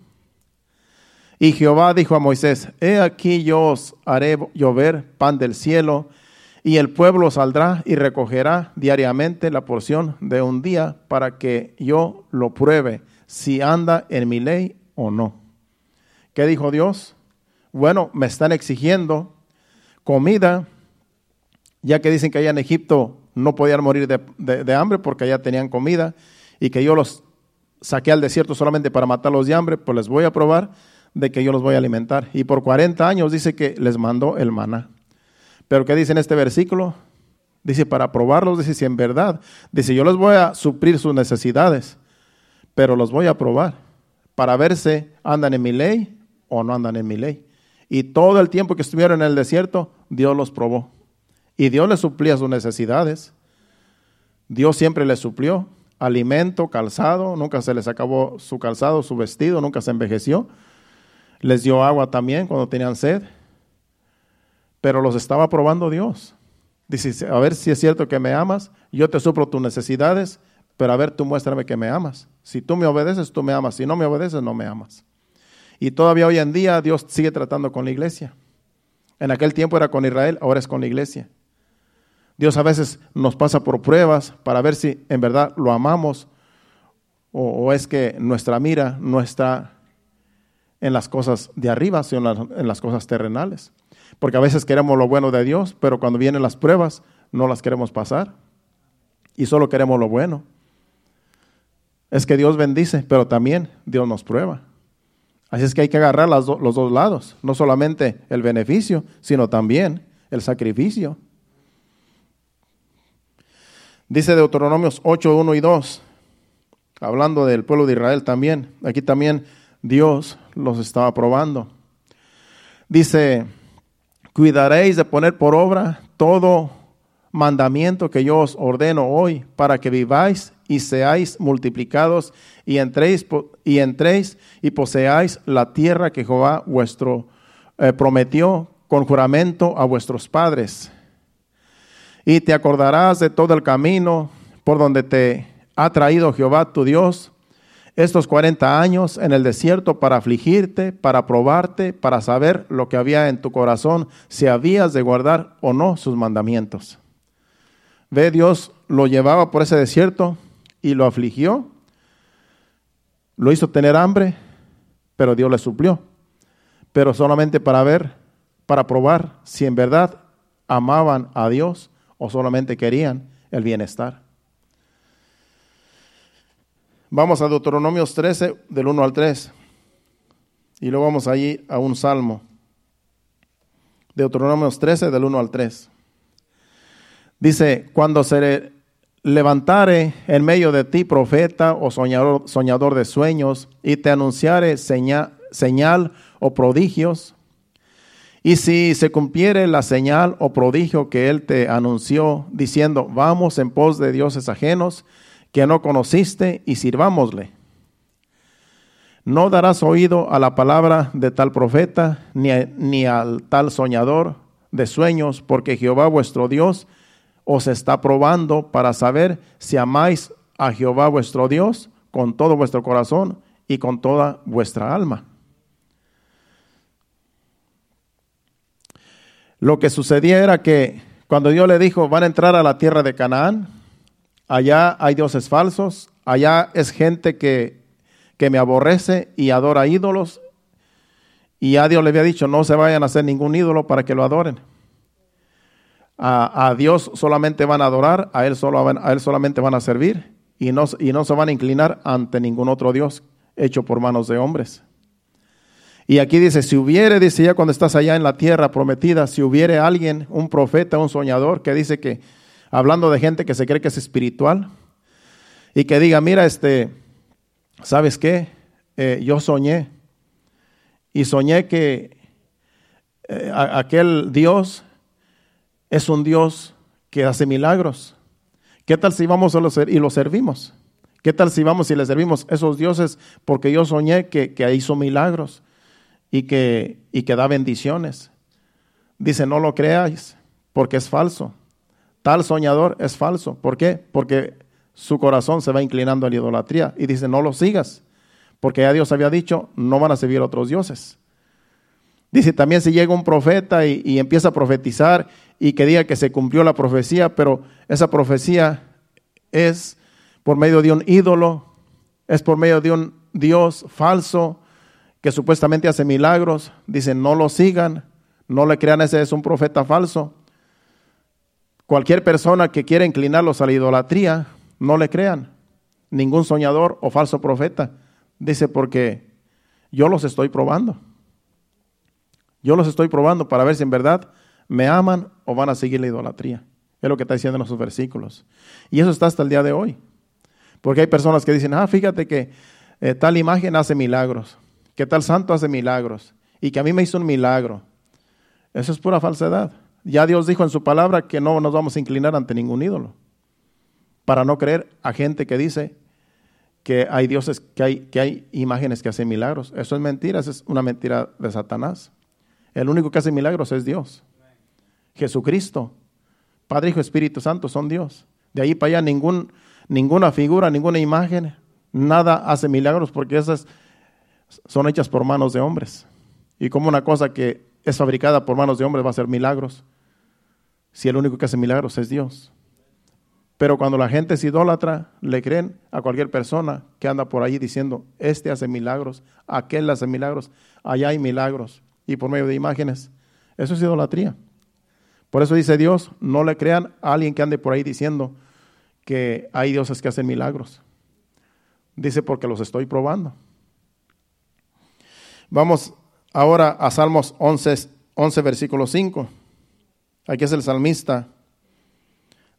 Y Jehová dijo a Moisés, He aquí yo os haré llover pan del cielo, y el pueblo saldrá y recogerá diariamente la porción de un día para que yo lo pruebe si anda en mi ley o no. ¿Qué dijo Dios? Bueno, me están exigiendo comida, ya que dicen que allá en Egipto no podían morir de, hambre porque allá tenían comida y que yo los saqué al desierto solamente para matarlos de hambre, pues les voy a probar de que yo los voy a alimentar. Y por 40 años dice que les mandó el maná. Pero ¿qué dice en este versículo? Dice, para probarlos, dice, si en verdad, dice, yo les voy a suplir sus necesidades, pero los voy a probar para ver si andan en mi ley o no andan en mi ley. Y todo el tiempo que estuvieron en el desierto, Dios los probó. Y Dios les suplía sus necesidades. Dios siempre les suplió alimento, calzado, nunca se les acabó su calzado, su vestido, nunca se envejeció. Les dio agua también cuando tenían sed pero los estaba probando Dios. Dice, a ver si es cierto que me amas, yo te suplo tus necesidades, pero a ver, tú muéstrame que me amas. Si tú me obedeces, tú me amas. Si no me obedeces, no me amas. Y todavía hoy en día Dios sigue tratando con la iglesia. En aquel tiempo era con Israel, ahora es con la iglesia. Dios a veces nos pasa por pruebas para ver si en verdad lo amamos o, es que nuestra mira no está en las cosas de arriba, sino en las cosas terrenales. Porque a veces queremos lo bueno de Dios, pero cuando vienen las pruebas no las queremos pasar. Y solo queremos lo bueno. es que Dios bendice, pero también Dios nos prueba. Así es que hay que agarrar los dos lados, no solamente el beneficio, sino también el sacrificio. Dice Deuteronomios 8, 1 y 2, hablando del pueblo de Israel también. Aquí también Dios los estaba probando. Dice, cuidaréis de poner por obra todo mandamiento que yo os ordeno hoy para que viváis y seáis multiplicados y entréis y entréis y poseáis la tierra que Jehová vuestro eh, prometió con juramento a vuestros padres. Y te acordarás de todo el camino por donde te ha traído Jehová tu Dios estos 40 años en el desierto para afligirte, para probarte, para saber lo que había en tu corazón, si habías de guardar o no sus mandamientos. Ve, Dios lo llevaba por ese desierto y lo afligió, lo hizo tener hambre, pero Dios le suplió, pero solamente para ver, para probar si en verdad amaban a Dios o solamente querían el bienestar. Vamos a Deuteronomios 13, del 1 al 3. Y luego vamos allí a un salmo. Deuteronomios 13, del 1 al 3. Dice, cuando se levantare en medio de ti profeta o soñador, soñador de sueños y te anunciare señal, señal o prodigios, y si se cumpliere la señal o prodigio que él te anunció, diciendo, vamos en pos de dioses ajenos, que no conociste y sirvámosle. No darás oído a la palabra de tal profeta, ni, ni al tal soñador de sueños, porque Jehová vuestro Dios os está probando para saber si amáis a Jehová vuestro Dios con todo vuestro corazón y con toda vuestra alma. Lo que sucedía era que cuando Dios le dijo, van a entrar a la tierra de Canaán, allá hay dioses falsos, allá es gente que, que me aborrece y adora ídolos. Y a Dios le había dicho, no se vayan a hacer ningún ídolo para que lo adoren. A, Dios solamente van a adorar, a él, solo, a él solamente van a servir y no, y no se van a inclinar ante ningún otro Dios hecho por manos de hombres. Y aquí dice, si hubiere, dice ya cuando estás allá en la tierra prometida, si hubiere alguien, un profeta, un soñador, que dice que hablando de gente que se cree que es espiritual y que diga, mira, este, ¿sabes qué? Eh, yo soñé y soñé que eh, aquel Dios es un Dios que hace milagros. ¿Qué tal si vamos y lo servimos? ¿Qué tal si vamos y le servimos esos dioses? Porque yo soñé que, que hizo milagros y que, y que da bendiciones. Dice, no lo creáis, porque es falso. Tal soñador es falso. ¿Por qué? Porque su corazón se va inclinando a la idolatría y dice, no lo sigas, porque ya Dios había dicho, no van a servir a otros dioses. Dice también si llega un profeta y, empieza a profetizar y que diga que se cumplió la profecía, pero esa profecía es por medio de un ídolo, es por medio de un Dios falso que supuestamente hace milagros. Dice, no lo sigan, no le crean, ese es un profeta falso. Cualquier persona que quiera inclinarlos a la idolatría, no le crean. Ningún soñador o falso profeta. Dice, porque yo los estoy probando. Yo los estoy probando para ver si en verdad me aman o van a seguir la idolatría. Es lo que está diciendo en esos versículos. Y eso está hasta el día de hoy. Porque hay personas que dicen, ah, fíjate que eh, tal imagen hace milagros, que tal santo hace milagros, y que a mí me hizo un milagro. Eso es pura falsedad. Ya Dios dijo en su palabra que no nos vamos a inclinar ante ningún ídolo. Para no creer a gente que dice que hay dioses, que hay, que hay imágenes que hacen milagros. Eso es mentira, eso es una mentira de Satanás. El único que hace milagros es Dios. Jesucristo, Padre, Hijo, Espíritu Santo son Dios. De ahí para allá ningún, ninguna figura, ninguna imagen, nada hace milagros porque esas son hechas por manos de hombres. Y como una cosa que es fabricada por manos de hombres va a hacer milagros si el único que hace milagros es Dios. Pero cuando la gente es idólatra, le creen a cualquier persona que anda por ahí diciendo, este hace milagros, aquel hace milagros, allá hay milagros, y por medio de imágenes. Eso es idolatría. Por eso dice Dios, no le crean a alguien que ande por ahí diciendo que hay dioses que hacen milagros. Dice, porque los estoy probando. Vamos ahora a Salmos 11, 11 versículo 5. Aquí es el salmista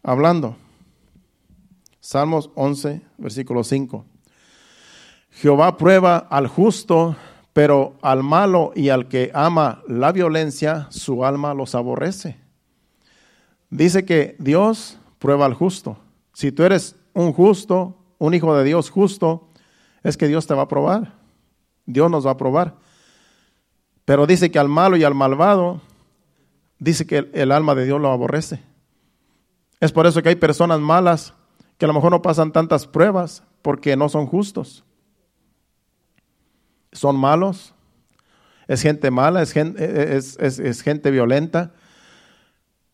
hablando. Salmos 11, versículo 5. Jehová prueba al justo, pero al malo y al que ama la violencia, su alma los aborrece. Dice que Dios prueba al justo. Si tú eres un justo, un hijo de Dios justo, es que Dios te va a probar. Dios nos va a probar. Pero dice que al malo y al malvado, dice que el, alma de Dios lo aborrece. Es por eso que hay personas malas que a lo mejor no pasan tantas pruebas porque no son justos. Son malos, es gente mala, es gente, es gente violenta,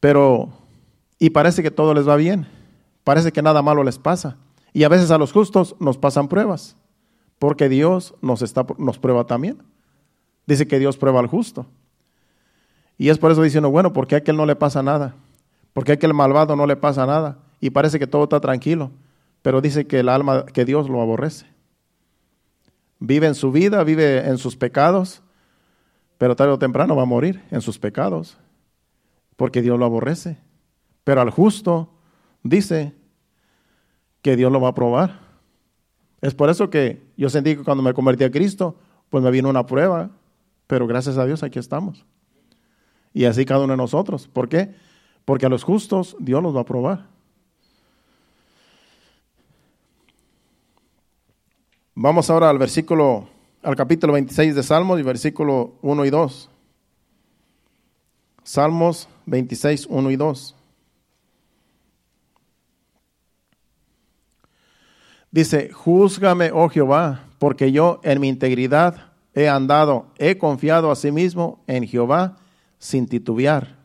pero, y parece que todo les va bien, parece que nada malo les pasa. Y a veces a los justos nos pasan pruebas, porque Dios nos, está, nos prueba también. Dice que Dios prueba al justo. Y es por eso diciendo, bueno, ¿por qué a aquel no le pasa nada? ¿Por qué a aquel malvado no le pasa nada? Y parece que todo está tranquilo, pero dice que el alma, que Dios lo aborrece. Vive en su vida, vive en sus pecados, pero tarde o temprano va a morir en sus pecados, porque Dios lo aborrece. Pero al justo dice que Dios lo va a probar. Es por eso que yo sentí que cuando me convertí a Cristo, pues me vino una prueba, pero gracias a Dios aquí estamos. Y así cada uno de nosotros. ¿Por qué? Porque a los justos Dios los va a probar. Vamos ahora al versículo, al capítulo 26 de Salmos y versículo 1 y 2. Salmos 26, 1 y 2. Dice, júzgame, oh Jehová, porque yo en mi integridad he andado, he confiado a sí mismo en Jehová sin titubear.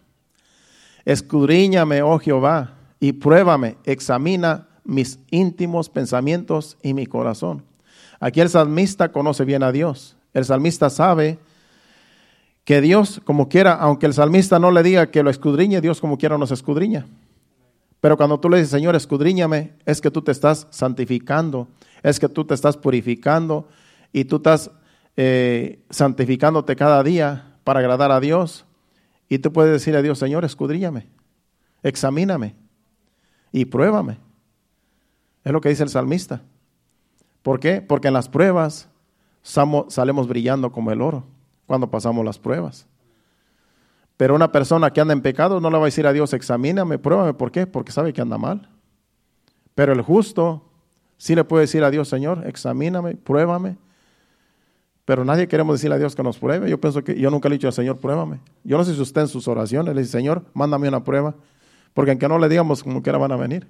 Escudriñame, oh Jehová, y pruébame, examina mis íntimos pensamientos y mi corazón. Aquí el salmista conoce bien a Dios. El salmista sabe que Dios, como quiera, aunque el salmista no le diga que lo escudriñe, Dios como quiera nos escudriña. Pero cuando tú le dices, Señor, escudriñame, es que tú te estás santificando, es que tú te estás purificando y tú estás eh, santificándote cada día para agradar a Dios. Y tú puedes decir a Dios, Señor, escudriñame, examíname y pruébame. Es lo que dice el salmista. ¿Por qué? Porque en las pruebas salemos brillando como el oro cuando pasamos las pruebas. Pero una persona que anda en pecado no le va a decir a Dios, examíname, pruébame. ¿Por qué? Porque sabe que anda mal. Pero el justo sí le puede decir a Dios, Señor, examíname, pruébame. Pero nadie queremos decirle a Dios que nos pruebe. Yo pienso que yo nunca le he dicho al Señor, pruébame. Yo no sé si usted en sus oraciones le dice, Señor, mándame una prueba. Porque aunque no le digamos como quiera van a venir.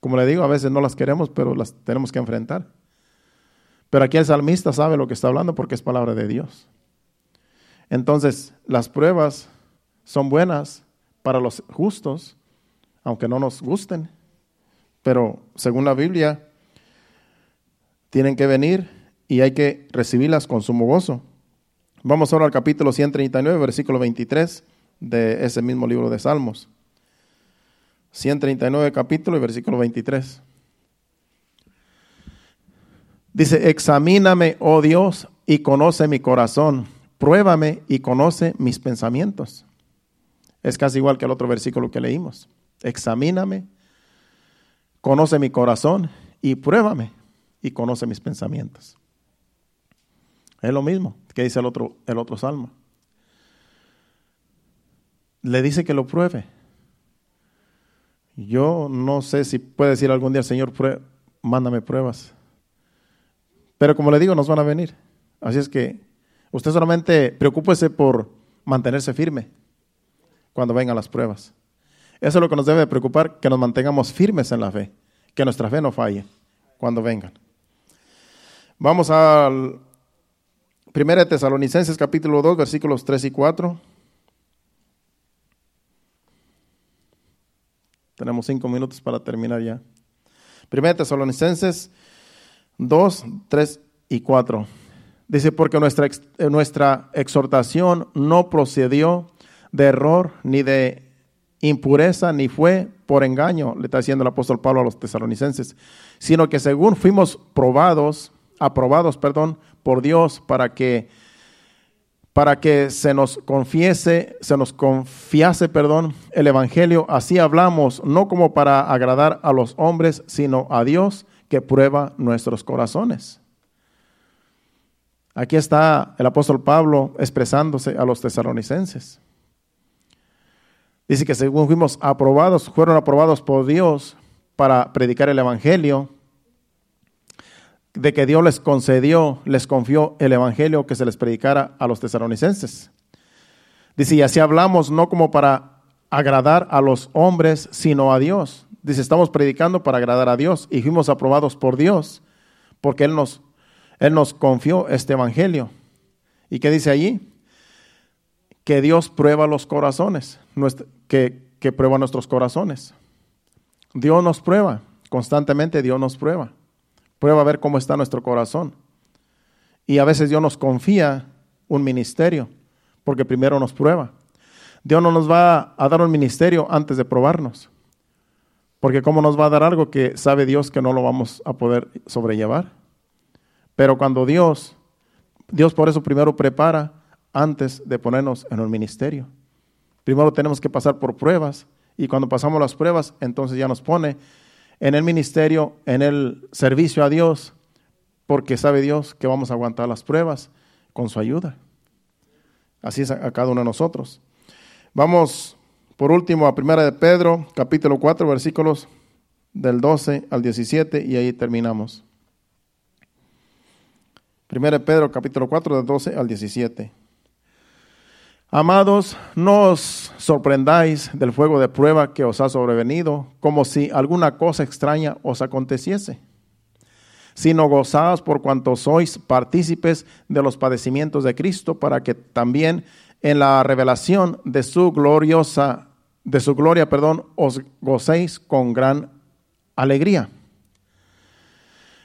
Como le digo, a veces no las queremos, pero las tenemos que enfrentar. Pero aquí el salmista sabe lo que está hablando porque es palabra de Dios. Entonces, las pruebas son buenas para los justos, aunque no nos gusten, pero según la Biblia, tienen que venir y hay que recibirlas con sumo gozo. Vamos ahora al capítulo 139, versículo 23 de ese mismo libro de Salmos. 139 capítulo y versículo 23. Dice, examíname, oh Dios, y conoce mi corazón pruébame y conoce mis pensamientos. Es casi igual que el otro versículo que leímos. Examíname, conoce mi corazón y pruébame y conoce mis pensamientos. Es lo mismo que dice el otro, el otro salmo. Le dice que lo pruebe. Yo no sé si puede decir algún día, Señor, mándame pruebas. Pero como le digo, nos van a venir. Así es que Usted solamente preocúpese por mantenerse firme cuando vengan las pruebas. Eso es lo que nos debe preocupar, que nos mantengamos firmes en la fe, que nuestra fe no falle cuando vengan. Vamos al 1 Tesalonicenses capítulo 2, versículos 3 y 4. Tenemos cinco minutos para terminar ya. 1 Tesalonicenses 2, 3 y 4. Dice, porque nuestra, eh, nuestra exhortación no procedió de error, ni de impureza, ni fue por engaño, le está diciendo el apóstol Pablo a los tesalonicenses, sino que según fuimos probados, aprobados, perdón, por Dios para que para que se nos confiese, se nos confiase, perdón, el evangelio, así hablamos, no como para agradar a los hombres, sino a Dios que prueba nuestros corazones. Aquí está el apóstol Pablo expresándose a los tesalonicenses. Dice que según fuimos aprobados, fueron aprobados por Dios para predicar el Evangelio, de que Dios les concedió, les confió el Evangelio que se les predicara a los tesalonicenses. Dice, y así hablamos no como para agradar a los hombres, sino a Dios. Dice, estamos predicando para agradar a Dios y fuimos aprobados por Dios, porque Él nos, Él nos confió este Evangelio. ¿Y qué dice allí? Que Dios prueba los corazones que, que prueba nuestros corazones. Dios nos prueba, constantemente Dios nos prueba. Prueba a ver cómo está nuestro corazón. Y a veces Dios nos confía un ministerio, porque primero nos prueba. Dios no nos va a dar un ministerio antes de probarnos. Porque ¿cómo nos va a dar algo que sabe Dios que no lo vamos a poder sobrellevar? Pero cuando Dios, Dios por eso primero prepara antes de ponernos en un ministerio. Primero tenemos que pasar por pruebas y cuando pasamos las pruebas, entonces ya nos pone en el ministerio, en el servicio a Dios, porque sabe Dios que vamos a aguantar las pruebas con su ayuda. Así es a cada uno de nosotros. Vamos por último a Primera de Pedro, capítulo 4, versículos del 12 al 17 y ahí terminamos. Primera de Pedro, capítulo 4, del 12 al 17. Amados, no os sorprendáis del fuego de prueba que os ha sobrevenido, como si alguna cosa extraña os aconteciese, sino gozaos por cuanto sois partícipes de los padecimientos de Cristo, para que también en la revelación de su gloriosa, de su gloria, perdón, os gocéis con gran alegría.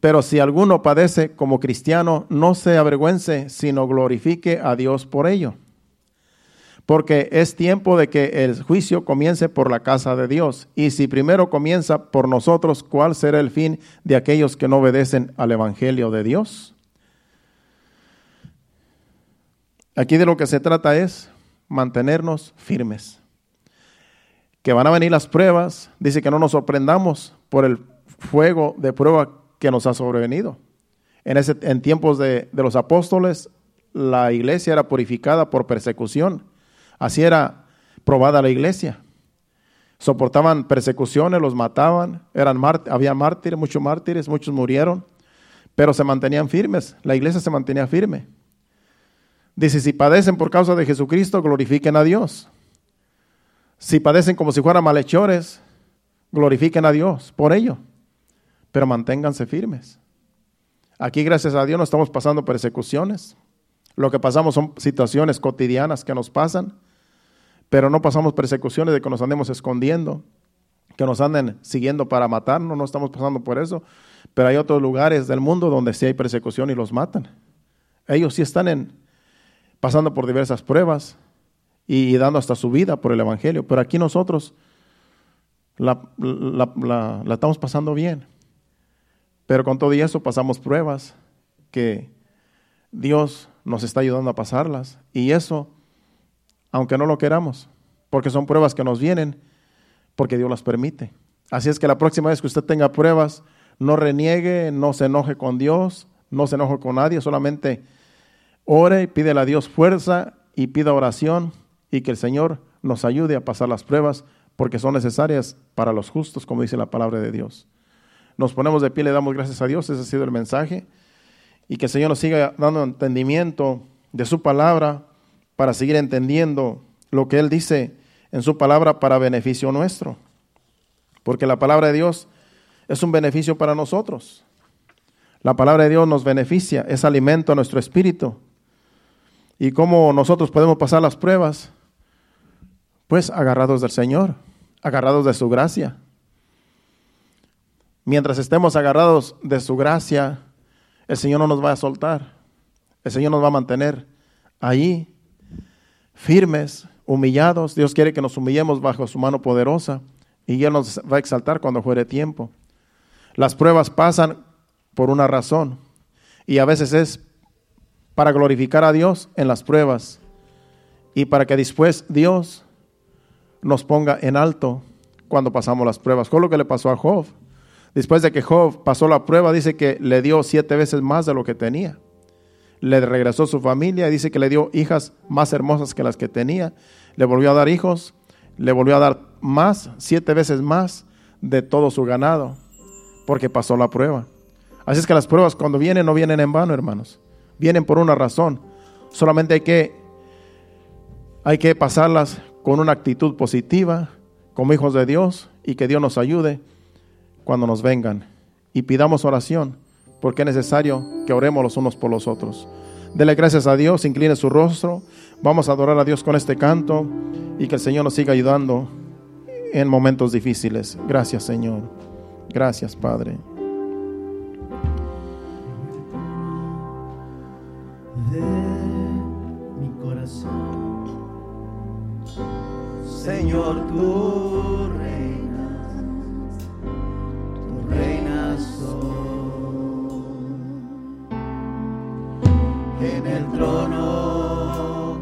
pero si alguno padece como cristiano, no se avergüence, sino glorifique a Dios por ello. Porque es tiempo de que el juicio comience por la casa de Dios. Y si primero comienza por nosotros, ¿cuál será el fin de aquellos que no obedecen al Evangelio de Dios? Aquí de lo que se trata es mantenernos firmes. Que van a venir las pruebas, dice que no nos sorprendamos por el fuego de prueba que nos ha sobrevenido. En, ese, en tiempos de, de los apóstoles, la iglesia era purificada por persecución. Así era probada la iglesia. Soportaban persecuciones, los mataban, eran había mártires, muchos mártires, muchos murieron, pero se mantenían firmes. La iglesia se mantenía firme. Dice, si padecen por causa de Jesucristo, glorifiquen a Dios. Si padecen como si fueran malhechores, glorifiquen a Dios por ello pero manténganse firmes. Aquí, gracias a Dios, no estamos pasando persecuciones. Lo que pasamos son situaciones cotidianas que nos pasan, pero no pasamos persecuciones de que nos andemos escondiendo, que nos anden siguiendo para matarnos, no estamos pasando por eso. Pero hay otros lugares del mundo donde sí hay persecución y los matan. Ellos sí están en, pasando por diversas pruebas y, dando hasta su vida por el Evangelio, pero aquí nosotros la, la estamos pasando bien. Pero con todo eso pasamos pruebas que Dios nos está ayudando a pasarlas. Y eso, aunque no lo queramos, porque son pruebas que nos vienen, porque Dios las permite. Así es que la próxima vez que usted tenga pruebas, no reniegue, no se enoje con Dios, no se enoje con nadie, solamente ore, pídele a Dios fuerza y pida oración y que el Señor nos ayude a pasar las pruebas porque son necesarias para los justos, como dice la palabra de Dios nos ponemos de pie, le damos gracias a Dios, ese ha sido el mensaje, y que el Señor nos siga dando entendimiento de su palabra para seguir entendiendo lo que Él dice en su palabra para beneficio nuestro, porque la palabra de Dios es un beneficio para nosotros. La palabra de Dios nos beneficia, es alimento a nuestro espíritu. ¿Y cómo nosotros podemos pasar las pruebas? Pues agarrados del Señor, agarrados de su gracia. Mientras estemos agarrados de su gracia, el Señor no nos va a soltar. El Señor nos va a mantener ahí, firmes, humillados. Dios quiere que nos humillemos bajo su mano poderosa y Él nos va a exaltar cuando fuere tiempo. Las pruebas pasan por una razón y a veces es para glorificar a Dios en las pruebas y para que después Dios nos ponga en alto cuando pasamos las pruebas. Con lo que le pasó a Job. Después de que Job pasó la prueba, dice que le dio siete veces más de lo que tenía. Le regresó su familia, dice que le dio hijas más hermosas que las que tenía. Le volvió a dar hijos, le volvió a dar más, siete veces más de todo su ganado, porque pasó la prueba. Así es que las pruebas cuando vienen no vienen en vano, hermanos. Vienen por una razón. Solamente hay que, hay que pasarlas con una actitud positiva, como hijos de Dios, y que Dios nos ayude cuando nos vengan. Y pidamos oración, porque es necesario que oremos los unos por los otros. Dele gracias a Dios, incline su rostro. Vamos a adorar a Dios con este canto y que el Señor nos siga ayudando en momentos difíciles. Gracias, Señor. Gracias, Padre. de mi corazón. Señor, tú en el trono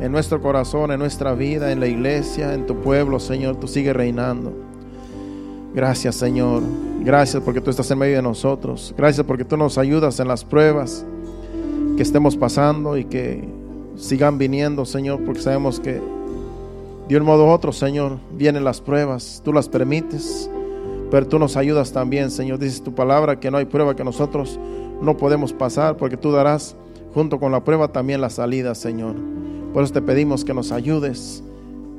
En nuestro corazón, en nuestra vida, en la iglesia, en tu pueblo, Señor, tú sigues reinando. Gracias, Señor. Gracias porque tú estás en medio de nosotros. Gracias porque tú nos ayudas en las pruebas que estemos pasando y que sigan viniendo, Señor, porque sabemos que de un modo u otro, Señor, vienen las pruebas. Tú las permites pero tú nos ayudas también, Señor. Dices tu palabra que no hay prueba que nosotros no podemos pasar, porque tú darás junto con la prueba también la salida, Señor. Por eso te pedimos que nos ayudes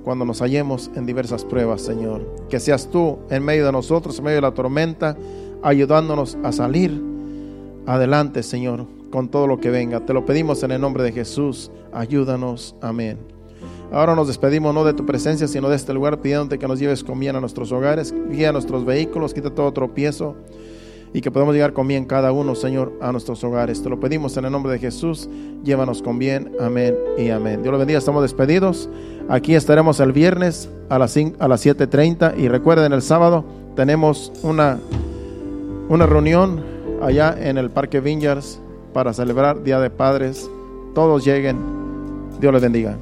cuando nos hallemos en diversas pruebas, Señor. Que seas tú en medio de nosotros, en medio de la tormenta, ayudándonos a salir adelante, Señor, con todo lo que venga. Te lo pedimos en el nombre de Jesús. Ayúdanos. Amén. Ahora nos despedimos no de tu presencia, sino de este lugar, pidiéndote que nos lleves con bien a nuestros hogares, guía a nuestros vehículos, quita todo tropiezo y que podamos llegar con bien cada uno, Señor, a nuestros hogares. Te lo pedimos en el nombre de Jesús. Llévanos con bien. Amén y amén. Dios los bendiga. Estamos despedidos. Aquí estaremos el viernes a las, a las 7.30 y recuerden, el sábado tenemos una, una reunión allá en el Parque Vineyards para celebrar Día de Padres. Todos lleguen. Dios les bendiga.